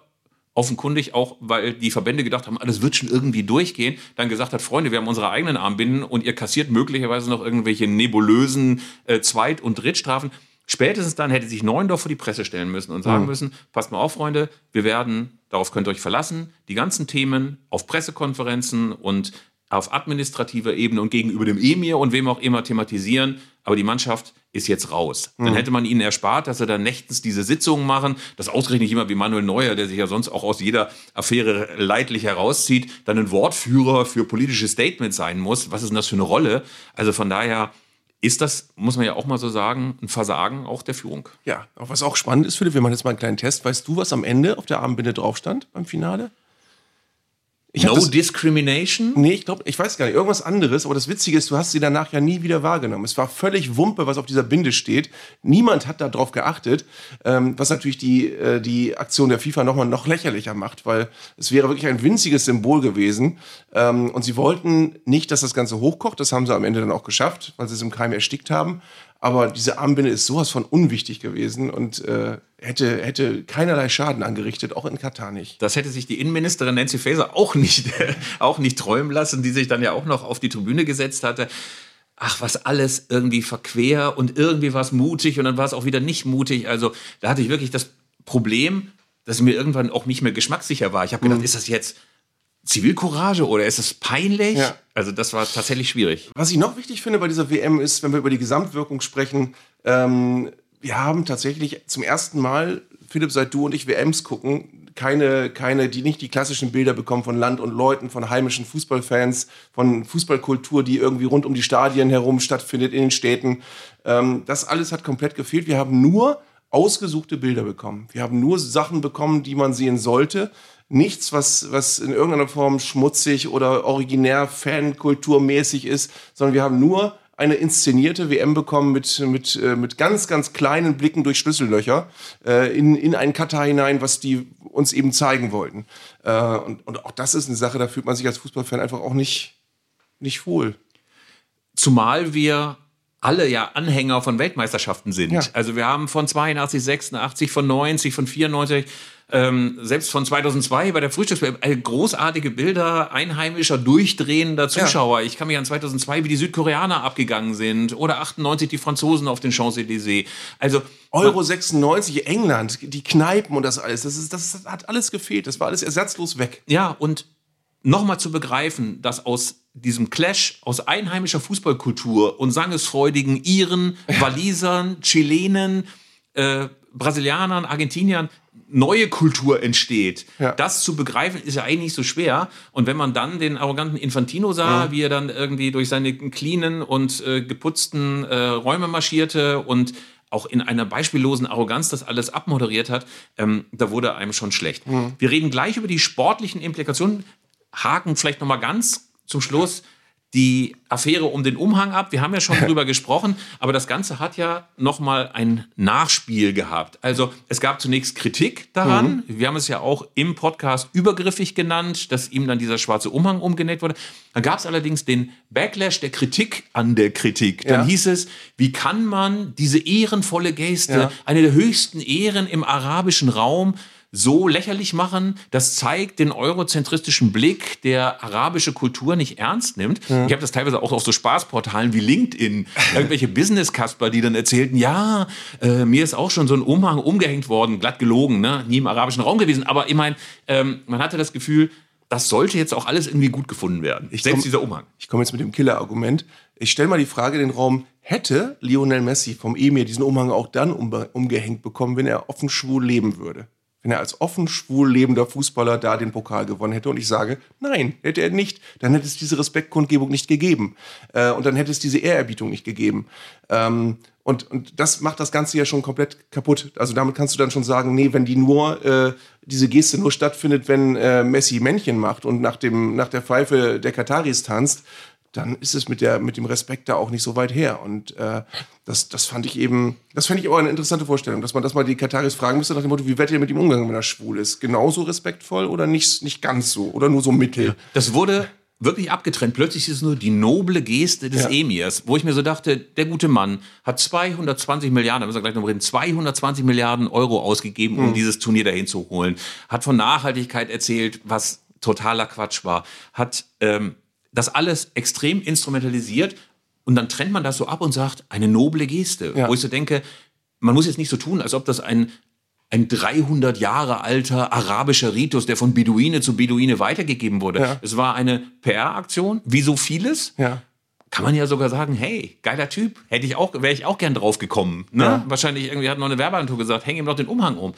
offenkundig auch, weil die Verbände gedacht haben, alles wird schon irgendwie durchgehen, dann gesagt hat, Freunde, wir haben unsere eigenen Armbinden und ihr kassiert möglicherweise noch irgendwelche nebulösen äh, Zweit- und Drittstrafen. Spätestens dann hätte sich Neuendorf vor die Presse stellen müssen und sagen mhm. müssen, passt mal auf, Freunde, wir werden, darauf könnt ihr euch verlassen, die ganzen Themen auf Pressekonferenzen und auf administrativer Ebene und gegenüber dem Emir und wem auch immer thematisieren, aber die Mannschaft ist jetzt raus. Mhm. Dann hätte man ihnen erspart, dass sie dann nächtens diese Sitzungen machen, das ausgerechnet jemand wie Manuel Neuer, der sich ja sonst auch aus jeder Affäre leidlich herauszieht, dann ein Wortführer für politische Statements sein muss. Was ist denn das für eine Rolle? Also von daher ist das, muss man ja auch mal so sagen, ein Versagen auch der Führung. Ja, auch was auch spannend ist, Philipp, wir machen jetzt mal einen kleinen Test. Weißt du, was am Ende auf der Armbinde drauf stand beim Finale? No das- discrimination? Nee, ich glaube, ich weiß gar nicht, irgendwas anderes, aber das Witzige ist, du hast sie danach ja nie wieder wahrgenommen. Es war völlig Wumpe, was auf dieser Binde steht. Niemand hat darauf geachtet, ähm, was natürlich die, äh, die Aktion der FIFA nochmal noch lächerlicher macht, weil es wäre wirklich ein winziges Symbol gewesen. Ähm, und sie wollten nicht, dass das Ganze hochkocht, das haben sie am Ende dann auch geschafft, weil sie es im Keim erstickt haben. Aber diese Armbinde ist sowas von unwichtig gewesen und äh, hätte, hätte keinerlei Schaden angerichtet, auch in Katar nicht. Das hätte sich die Innenministerin Nancy Faeser auch nicht, auch nicht träumen lassen, die sich dann ja auch noch auf die Tribüne gesetzt hatte. Ach, was alles irgendwie verquer und irgendwie war es mutig und dann war es auch wieder nicht mutig. Also da hatte ich wirklich das Problem, dass mir irgendwann auch nicht mehr geschmackssicher war. Ich habe gedacht, ist das jetzt Zivilcourage oder ist es peinlich? Ja. Also das war tatsächlich schwierig. Was ich noch wichtig finde bei dieser WM ist, wenn wir über die Gesamtwirkung sprechen, ähm, wir haben tatsächlich zum ersten Mal, Philipp, seit du und ich WMs gucken, keine, keine, die nicht die klassischen Bilder bekommen von Land und Leuten, von heimischen Fußballfans, von Fußballkultur, die irgendwie rund um die Stadien herum stattfindet in den Städten. Ähm, das alles hat komplett gefehlt. Wir haben nur ausgesuchte Bilder bekommen. Wir haben nur Sachen bekommen, die man sehen sollte. Nichts, was, was in irgendeiner Form schmutzig oder originär fankulturmäßig ist, sondern wir haben nur eine inszenierte WM bekommen mit, mit, äh, mit ganz, ganz kleinen Blicken durch Schlüssellöcher äh, in, in einen Katar hinein, was die uns eben zeigen wollten. Äh, und, und auch das ist eine Sache, da fühlt man sich als Fußballfan einfach auch nicht, nicht wohl. Zumal wir alle ja Anhänger von Weltmeisterschaften sind. Ja. Also wir haben von 82, 86, von 90, von 94, ähm, selbst von 2002 bei der Frühstücks äh, großartige Bilder einheimischer, durchdrehender Zuschauer. Ich kann mich an 2002, wie die Südkoreaner abgegangen sind oder 98 die Franzosen auf den Champs-Élysées. Also Euro 96, England, die Kneipen und das alles, das, ist, das hat alles gefehlt. Das war alles ersatzlos weg. Ja, und nochmal zu begreifen, dass aus diesem Clash aus einheimischer Fußballkultur und sangesfreudigen Iren, Walisern, Chilenen, äh, Brasilianern, Argentiniern neue Kultur entsteht. Ja. Das zu begreifen ist ja eigentlich nicht so schwer. Und wenn man dann den arroganten Infantino sah, wie er dann irgendwie durch seine cleanen und äh, geputzten äh, Räume marschierte und auch in einer beispiellosen Arroganz das alles abmoderiert hat, ähm, da wurde einem schon schlecht. Wir reden gleich über die sportlichen Implikationen, haken vielleicht noch mal ganz zum Schluss die Affäre um den Umhang ab. Wir haben ja schon drüber gesprochen, aber das Ganze hat ja noch mal ein Nachspiel gehabt. Also es gab zunächst Kritik daran. Wir haben es ja auch im Podcast übergriffig genannt, dass ihm dann dieser schwarze Umhang umgenäht wurde. Dann gab es allerdings den Backlash der Kritik an der Kritik. Dann Ja. hieß es, wie kann man diese ehrenvolle Geste, Ja. eine der höchsten Ehren im arabischen Raum, so lächerlich machen, das zeigt den eurozentristischen Blick, der arabische Kultur nicht ernst nimmt. Ich habe das teilweise auch auf so Spaßportalen wie LinkedIn, irgendwelche Business-Kasper, die dann erzählten, ja, äh, mir ist auch schon so ein Umhang umgehängt worden, glatt gelogen, ne? nie im arabischen Raum gewesen. Aber ich meine, ähm, man hatte das Gefühl, das sollte jetzt auch alles irgendwie gut gefunden werden. Ich Selbst komm- dieser Umhang. Ich komme jetzt mit dem Killer-Argument. Ich stelle mal die Frage in den Raum, hätte Lionel Messi vom Emir diesen Umhang auch dann umgehängt bekommen, wenn er offen schwul leben würde? Wenn er als offen schwul lebender Fußballer da den Pokal gewonnen hätte und ich sage, nein, hätte er nicht, dann hätte es diese Respektkundgebung nicht gegeben. Äh, und dann hätte es diese Ehrerbietung nicht gegeben. Ähm, und, und das macht das Ganze ja schon komplett kaputt. Also damit kannst du dann schon sagen, nee, wenn die nur, äh, diese Geste nur stattfindet, wenn äh, Messi Männchen macht und nach, dem, nach der Pfeife der Kataris tanzt, dann ist es mit, der, mit dem Respekt da auch nicht so weit her. Und äh, das, das fand ich eben, das fände ich auch eine interessante Vorstellung, dass man das mal die Kataris fragen müsste nach dem Motto, wie werdet ihr mit ihm umgegangen, wenn er schwul ist? Genauso respektvoll oder nicht, nicht ganz so? Oder nur so mittel? Das wurde wirklich abgetrennt. Plötzlich ist es nur die noble Geste des Ja. Emirs, wo ich mir so dachte, der gute Mann hat 220 Milliarden, da müssen wir gleich noch reden, 220 Milliarden Euro ausgegeben, um dieses Turnier dahin zu holen. Hat von Nachhaltigkeit erzählt, was totaler Quatsch war. Hat ähm, das alles extrem instrumentalisiert und dann trennt man das so ab und sagt, eine noble Geste. Ja. Wo ich so denke, man muss jetzt nicht so tun, als ob das ein ein 300 Jahre alter arabischer Ritus, der von Beduine zu Beduine weitergegeben wurde. Ja. Es war eine PR-Aktion, wie so vieles. Ja. Kann man ja sogar sagen, hey, geiler Typ, hätte ich auch, wäre ich auch gern drauf gekommen. Ne? Ja. Wahrscheinlich irgendwie hat noch eine Werbeagentur gesagt, häng ihm doch den Umhang um.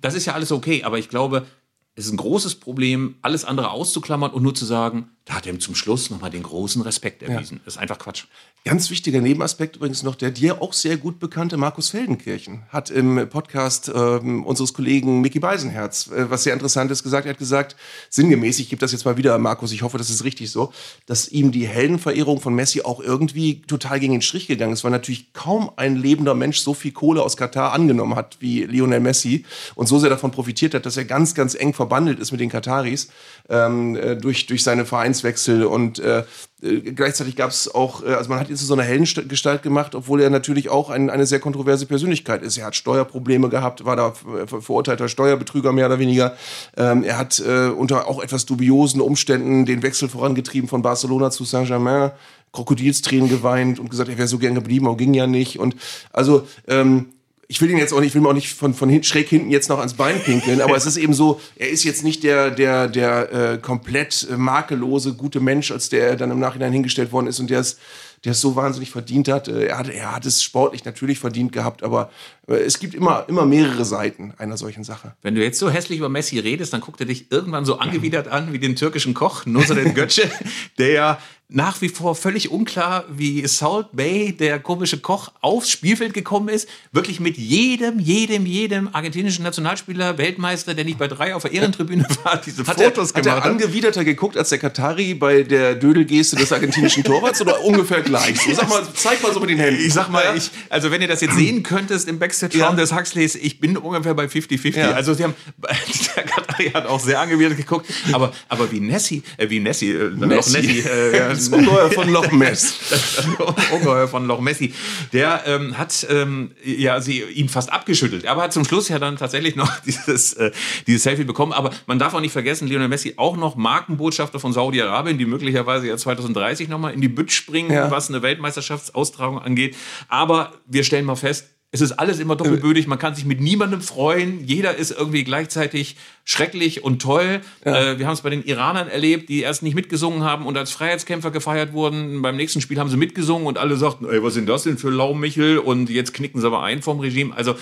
Das ist ja alles okay, aber ich glaube, es ist ein großes Problem, alles andere auszuklammern und nur zu sagen, da hat er ihm zum Schluss nochmal den großen Respekt erwiesen. Das ist einfach Quatsch. Ganz wichtiger Nebenaspekt übrigens noch, der dir auch sehr gut bekannte Markus Feldenkirchen hat im Podcast ähm, unseres Kollegen Mickey Beisenherz, äh, was sehr interessant ist, gesagt. Er hat gesagt, sinngemäß, ich gebe das jetzt mal wieder, Markus, ich hoffe, das ist richtig so, dass ihm die Heldenverehrung von Messi auch irgendwie total gegen den Strich gegangen ist, weil natürlich kaum ein lebender Mensch so viel Kohle aus Katar angenommen hat wie Lionel Messi und so sehr davon profitiert hat, dass er ganz, ganz eng verbandelt ist mit den Kataris ähm, äh, durch, durch seine Vereinswechsel und äh, äh, gleichzeitig gab es auch, äh, also man hat ihn zu so einer Heldengestalt gemacht, obwohl er natürlich auch ein, eine sehr kontroverse Persönlichkeit ist. Er hat Steuerprobleme gehabt, war da verurteilter Steuerbetrüger mehr oder weniger. Ähm, er hat äh, unter auch etwas dubiosen Umständen den Wechsel vorangetrieben von Barcelona zu Saint-Germain. Krokodilstränen geweint und gesagt, er wäre so gern geblieben, aber ging ja nicht. Und also ähm, ich will ihn jetzt auch nicht, ich will ihm auch nicht von, von hin, schräg hinten jetzt noch ans Bein pinkeln, aber es ist eben so, er ist jetzt nicht der, der, der äh, komplett äh, makellose, gute Mensch, als der er dann im Nachhinein hingestellt worden ist und der es, der es so wahnsinnig verdient hat. Äh, er, hat. er hat es sportlich natürlich verdient gehabt, aber es gibt immer, immer mehrere Seiten einer solchen Sache. Wenn du jetzt so hässlich über Messi redest, dann guckt er dich irgendwann so angewidert an wie den türkischen Koch, Nusret Götze, der ja nach wie vor völlig unklar, wie Salt Bay, der komische Koch, aufs Spielfeld gekommen ist. Wirklich mit jedem, jedem, jedem argentinischen Nationalspieler, Weltmeister, der nicht bei drei auf der Ehrentribüne war, diese hat Fotos er, gemacht hat. er angewiderter geguckt als der Katari bei der Dödelgeste des argentinischen Torwarts oder ungefähr gleich? So, sag mal, zeig mal so mit den Händen. Ich sag mal, ich, also wenn ihr das jetzt sehen könntest im Backstage-Raum Ja. des Huxleys, ich bin ungefähr bei 50-50. Ja. Also sie haben, der Katari hat auch sehr angewidert geguckt, aber, aber wie Nessie, äh, wie Nessie, äh, Loch Messi. Nessie, äh, ja, Das Ungeheuer von Loch Ness. das Ungeheuer von Loch Messi, der ähm, hat ähm, ja sie ihn fast abgeschüttelt, aber hat zum Schluss ja dann tatsächlich noch dieses, äh, dieses Selfie bekommen. Aber man darf auch nicht vergessen, Lionel Messi auch noch Markenbotschafter von Saudi-Arabien, die möglicherweise ja 2030 nochmal in die Bütt springen, Ja. was eine Weltmeisterschaftsaustragung angeht. Aber wir stellen mal fest, es ist alles immer doppelbödig, man kann sich mit niemandem freuen, jeder ist irgendwie gleichzeitig schrecklich und toll. Äh, wir haben es bei den Iranern erlebt, die erst nicht mitgesungen haben und als Freiheitskämpfer gefeiert wurden. Beim nächsten Spiel haben sie mitgesungen und alle sagten, ey, was sind das denn für Laumichel? Und jetzt knicken sie aber ein vom Regime. Also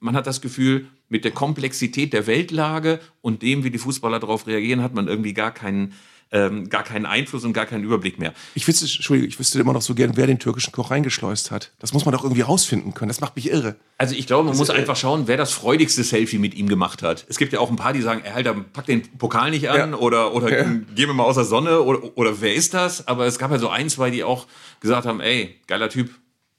man hat das Gefühl, mit der Komplexität der Weltlage und dem, wie die Fußballer darauf reagieren, hat man irgendwie gar keinen, ähm, gar keinen Einfluss und gar keinen Überblick mehr. Ich wüsste, Entschuldigung, ich wüsste immer noch so gern, wer den türkischen Koch reingeschleust hat. Das muss man doch irgendwie rausfinden können. Das macht mich irre. Also ich glaube, man muss äh, einfach schauen, wer das freudigste Selfie mit ihm gemacht hat. Es gibt ja auch ein paar, die sagen, ey, Alter, pack den Pokal nicht an Ja. oder, oder Ja. geh mir mal aus der Sonne oder, oder wer ist das? Aber es gab ja so ein, zwei, die auch gesagt haben, ey, geiler Typ.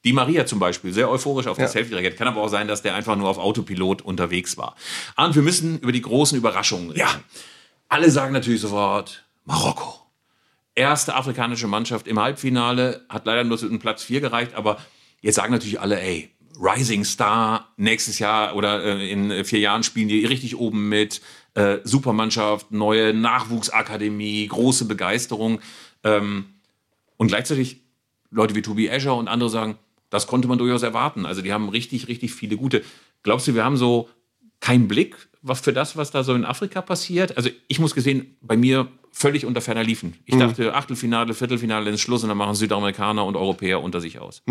Die Maria zum Beispiel, sehr euphorisch auf Ja. das Selfie reagiert. Kann aber auch sein, dass der einfach nur auf Autopilot unterwegs war. Und wir müssen über die großen Überraschungen reden. Ja. Alle sagen natürlich sofort, Marokko erste afrikanische Mannschaft im Halbfinale, hat leider nur zu Platz 4 gereicht, aber jetzt sagen natürlich alle, ey, Rising Star, nächstes Jahr oder äh, in vier Jahren spielen die richtig oben mit, äh, Supermannschaft, neue Nachwuchsakademie, große Begeisterung. Ähm, und gleichzeitig Leute wie Tobi Escher und andere sagen, das konnte man durchaus erwarten. Also die haben richtig, richtig viele gute. Glaubst du, wir haben so keinen Blick was für das, was da so in Afrika passiert? Also ich muss gesehen, bei mir völlig unter ferner liefen. Ich dachte, Achtelfinale, Viertelfinale ins Schluss und dann machen Südamerikaner und Europäer unter sich aus.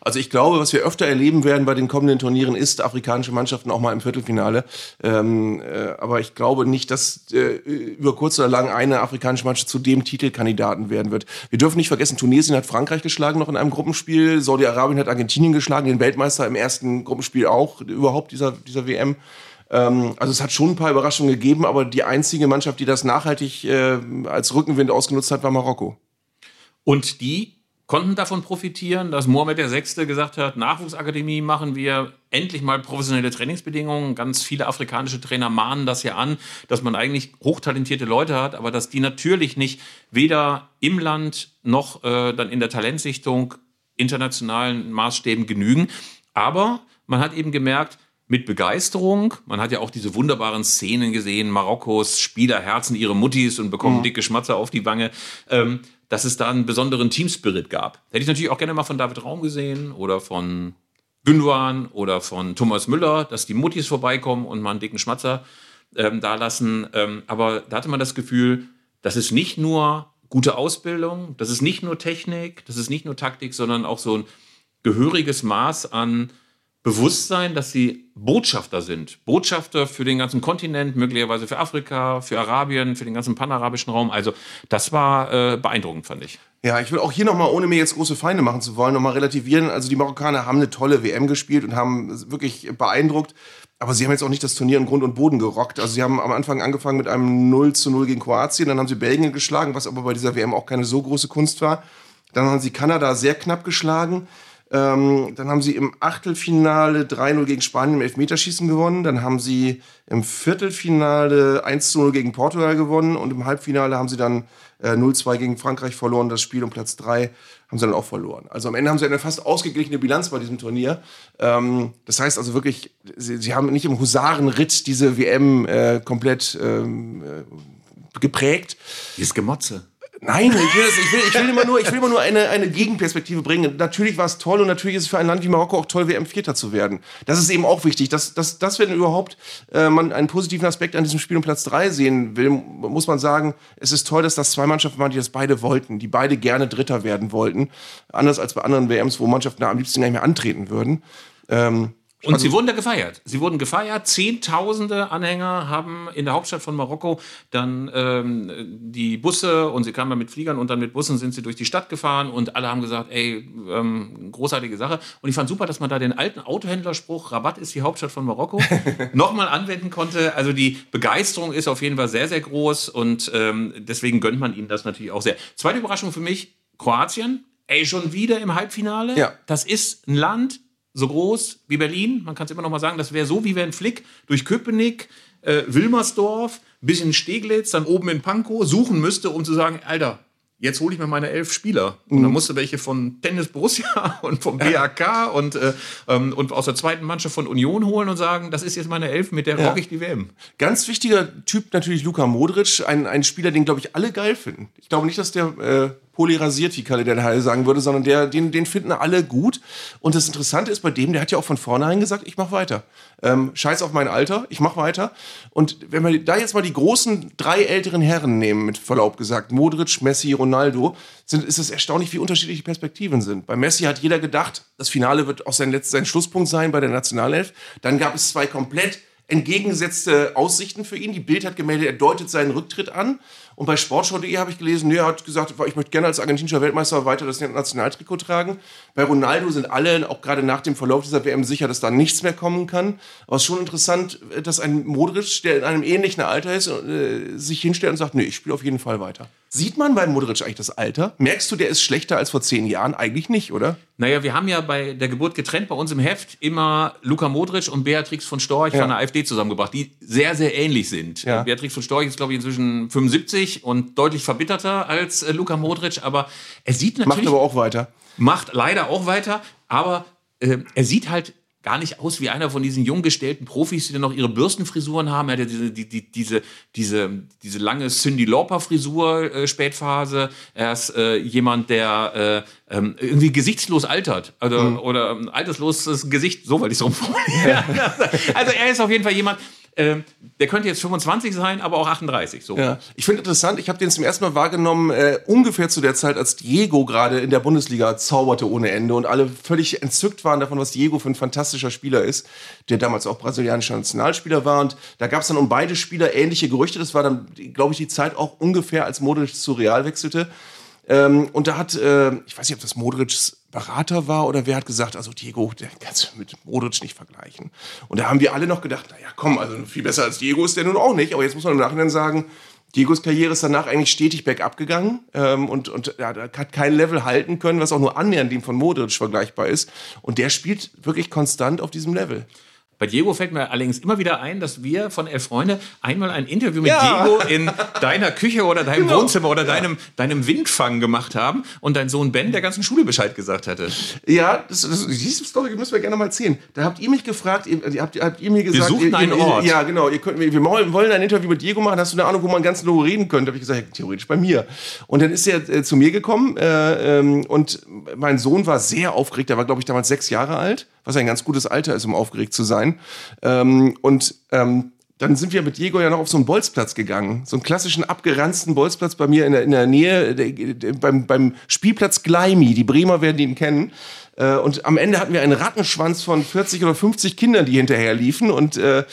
Also ich glaube, was wir öfter erleben werden bei den kommenden Turnieren, ist afrikanische Mannschaften auch mal im Viertelfinale. Ähm, äh, aber ich glaube nicht, dass äh, über kurz oder lang eine afrikanische Mannschaft zu dem Titelkandidaten werden wird. Wir dürfen nicht vergessen, Tunesien hat Frankreich geschlagen noch in einem Gruppenspiel, Saudi-Arabien hat Argentinien geschlagen, den Weltmeister im ersten Gruppenspiel auch, überhaupt dieser, dieser WM. Ähm, also es hat schon ein paar Überraschungen gegeben, aber die einzige Mannschaft, die das nachhaltig äh, als Rückenwind ausgenutzt hat, war Marokko. Und die konnten davon profitieren, dass Mohamed VI. gesagt hat, Nachwuchsakademie machen wir endlich mal professionelle Trainingsbedingungen. Ganz viele afrikanische Trainer mahnen das ja an, dass man eigentlich hochtalentierte Leute hat, aber dass die natürlich nicht weder im Land noch äh, dann in der Talentsichtung internationalen Maßstäben genügen. Aber man hat eben gemerkt, mit Begeisterung. Man hat ja auch diese wunderbaren Szenen gesehen, Marokkos Spieler herzen ihre Muttis und bekommen dicke Schmatzer auf die Wange, ähm, dass es da einen besonderen Teamspirit gab. Hätte ich natürlich auch gerne mal von David Raum gesehen oder von Gündogan oder von Thomas Müller, dass die Muttis vorbeikommen und mal einen dicken Schmatzer ähm, da lassen. Ähm, aber da hatte man das Gefühl, das ist nicht nur gute Ausbildung, das ist nicht nur Technik, das ist nicht nur Taktik, sondern auch so ein gehöriges Maß an bewusst sein, dass sie Botschafter sind. Botschafter für den ganzen Kontinent, möglicherweise für Afrika, für Arabien, für den ganzen panarabischen Raum. Also das war äh, beeindruckend, fand ich. Ja, ich will auch hier nochmal, ohne mir jetzt große Feinde machen zu wollen, nochmal relativieren. Also die Marokkaner haben eine tolle WM gespielt und haben wirklich beeindruckt. Aber sie haben jetzt auch nicht das Turnier in Grund und Boden gerockt. Also sie haben am Anfang angefangen mit einem 0 zu 0 gegen Kroatien, dann haben sie Belgien geschlagen, was aber bei dieser WM auch keine so große Kunst war. Dann haben sie Kanada sehr knapp geschlagen. Ähm, dann haben sie im Achtelfinale 3-0 gegen Spanien im Elfmeterschießen gewonnen. Dann haben sie im Viertelfinale 1-0 gegen Portugal gewonnen. Und im Halbfinale haben sie dann äh, 0-2 gegen Frankreich verloren. Das Spiel um Platz 3 haben sie dann auch verloren. Also am Ende haben sie eine fast ausgeglichene Bilanz bei diesem Turnier. Ähm, das heißt also wirklich, sie, sie, haben nicht im Husarenritt diese WM äh, komplett ähm, äh, geprägt. Die ist Gemotze. Nein, ich will, das, ich will, ich will immer nur, ich will immer nur eine, eine Gegenperspektive bringen. Natürlich war es toll und natürlich ist es für ein Land wie Marokko auch toll, WM-Vierter zu werden. Das ist eben auch wichtig. Dass, dass, dass wenn überhaupt äh, man einen positiven Aspekt an diesem Spiel um Platz 3 sehen will, muss man sagen, es ist toll, dass das zwei Mannschaften waren, die das beide wollten, die beide gerne Dritter werden wollten. Anders als bei anderen WMs, wo Mannschaften da am liebsten gar nicht mehr antreten würden. Ähm, und sie wurden da gefeiert. Sie wurden gefeiert. Zehntausende Anhänger haben in der Hauptstadt von Marokko dann ähm, die Busse und sie kamen mit Fliegern und dann mit Bussen sind sie durch die Stadt gefahren und alle haben gesagt, ey, ähm, großartige Sache. Und ich fand super, dass man da den alten Autohändlerspruch, Rabatt ist die Hauptstadt von Marokko, nochmal anwenden konnte. Also die Begeisterung ist auf jeden Fall sehr, sehr groß und ähm, deswegen gönnt man ihnen das natürlich auch sehr. Zweite Überraschung für mich, Kroatien. Ey, schon wieder im Halbfinale. Ja. Das ist ein Land, so groß wie Berlin. Man kann es immer noch mal sagen, das wäre so, wie wenn Flick durch Köpenick, äh, Wilmersdorf, bisschen Steglitz, dann oben in Pankow suchen müsste, um zu sagen, Alter, jetzt hole ich mir meine elf Spieler. Und dann mhm. musste welche von Tennis Borussia und vom BAK und, äh, ähm, und aus der zweiten Mannschaft von Union holen und sagen, das ist jetzt meine Elf, mit der ja. rock ich die WM. Ganz wichtiger Typ natürlich Luka Modric, ein, ein Spieler, den, glaube ich, alle geil finden. Ich glaube nicht, dass der äh, polyrasiert, wie Kalle der Heil sagen würde, sondern der, den, den finden alle gut. Und das Interessante ist bei dem, der hat ja auch von vornherein gesagt, ich mache weiter. Ähm, scheiß auf mein Alter, ich mache weiter. Und wenn wir da jetzt mal die großen drei älteren Herren nehmen, mit Verlaub gesagt, Modric, Messi, Ronaldo, sind, ist es erstaunlich, wie unterschiedliche Perspektiven sind. Bei Messi hat jeder gedacht, das Finale wird auch sein, letzter, sein Schlusspunkt sein bei der Nationalelf. Dann gab es zwei komplett entgegengesetzte Aussichten für ihn. Die Bild hat gemeldet, er deutet seinen Rücktritt an. Und bei Sportschau.de habe ich gelesen, nee, er hat gesagt, ich möchte gerne als argentinischer Weltmeister weiter das Nationaltrikot tragen. Bei Ronaldo sind alle, auch gerade nach dem Verlauf dieser WM, sicher, dass da nichts mehr kommen kann. Aber es ist schon interessant, dass ein Modric, der in einem ähnlichen Alter ist, äh, sich hinstellt und sagt, nee, ich spiele auf jeden Fall weiter. Sieht man bei Modric eigentlich das Alter? Merkst du, der ist schlechter als vor zehn Jahren? Eigentlich nicht, oder? Naja, wir haben ja bei der Geburt getrennt bei uns im Heft immer Luka Modric und Beatrix von Storch ja. von der AfD zusammengebracht, die sehr, sehr ähnlich sind. Ja. Beatrix von Storch ist, glaube ich, inzwischen 75 und deutlich verbitterter als äh, Luka Modric, aber er sieht natürlich. Macht aber auch weiter. Macht leider auch weiter, aber äh, er sieht halt gar nicht aus wie einer von diesen jung gestellten Profis, die dann noch ihre Bürstenfrisuren haben. Er hat ja diese, die, die, diese, diese, diese lange Cindy Lauper-Frisur, äh, Spätphase. Er ist äh, jemand, der äh, ähm, irgendwie gesichtslos altert. Also, mhm. Oder ein altersloses Gesicht, so weil ich es rumformulieren. also er ist auf jeden Fall jemand, ähm, der könnte jetzt 25 sein, aber auch 38. So. Ja. Ich finde interessant, ich habe den zum ersten Mal wahrgenommen, äh, ungefähr zu der Zeit, als Diego gerade in der Bundesliga zauberte ohne Ende und alle völlig entzückt waren davon, was Diego für ein fantastischer Spieler ist, der damals auch brasilianischer Nationalspieler war. Und da gab es dann um beide Spieler ähnliche Gerüchte. Das war dann, glaube ich, die Zeit auch ungefähr, als Modric zu Real wechselte. Ähm, und da hat, äh, ich weiß nicht, ob das Modrics Berater war oder wer hat gesagt, also Diego, der kannst du mit Modric nicht vergleichen. Und da haben wir alle noch gedacht, naja, komm, also viel besser als Diego ist der nun auch nicht. Aber jetzt muss man im Nachhinein sagen, Diegos Karriere ist danach eigentlich stetig bergab gegangen ähm, und, und ja, hat kein Level halten können, was auch nur annähernd dem von Modric vergleichbar ist. Und der spielt wirklich konstant auf diesem Level. Bei Diego fällt mir allerdings immer wieder ein, dass wir von Elf Freunde einmal ein Interview mit ja. Diego in deiner Küche oder deinem genau. Wohnzimmer oder ja. deinem, deinem Windfang gemacht haben und dein Sohn Ben der ganzen Schule Bescheid gesagt hatte. Ja, das, das, diese Story müssen wir gerne mal erzählen. Da habt ihr mich gefragt, ihr, habt, habt ihr mir gesagt... Wir suchen ihr, einen ihr, Ort. Ja, genau. Ihr könnt, wir wollen ein Interview mit Diego machen. Hast du eine Ahnung, wo man ganz nur reden könnte? Da habe ich gesagt, ja, theoretisch bei mir. Und dann ist er äh, zu mir gekommen äh, ähm, und mein Sohn war sehr aufgeregt. Der war, glaube ich, damals sechs Jahre alt was ein ganz gutes Alter ist, um aufgeregt zu sein. Ähm, und ähm, dann sind wir mit Diego ja noch auf so einen Bolzplatz gegangen. So einen klassischen abgeranzten Bolzplatz bei mir in der, in der Nähe, der, der, beim, beim Spielplatz Gleimi. Die Bremer werden ihn kennen. Äh, und am Ende hatten wir einen Rattenschwanz von 40 oder 50 Kindern, die hinterher liefen. Und äh,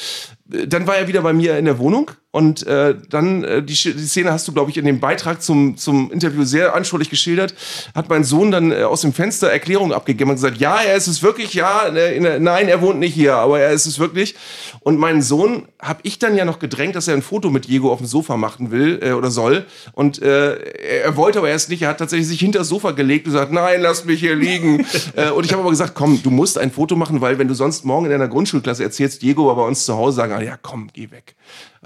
dann war er wieder bei mir in der Wohnung und äh, dann, äh, die, die Szene hast du, glaube ich, in dem Beitrag zum, zum Interview sehr anschaulich geschildert, hat mein Sohn dann äh, aus dem Fenster Erklärung abgegeben und gesagt, ja, er ist es wirklich, ja, äh, nein, er wohnt nicht hier, aber er ist es wirklich. Und meinen Sohn habe ich dann ja noch gedrängt, dass er ein Foto mit Diego auf dem Sofa machen will äh, oder soll. Und äh, er wollte aber erst nicht, er hat tatsächlich sich hinter das Sofa gelegt und gesagt, nein, lass mich hier liegen. äh, und ich habe aber gesagt, komm, du musst ein Foto machen, weil wenn du sonst morgen in deiner Grundschulklasse erzählst, Diego war bei uns zu Hause, sagen, ah, ja, komm, geh weg.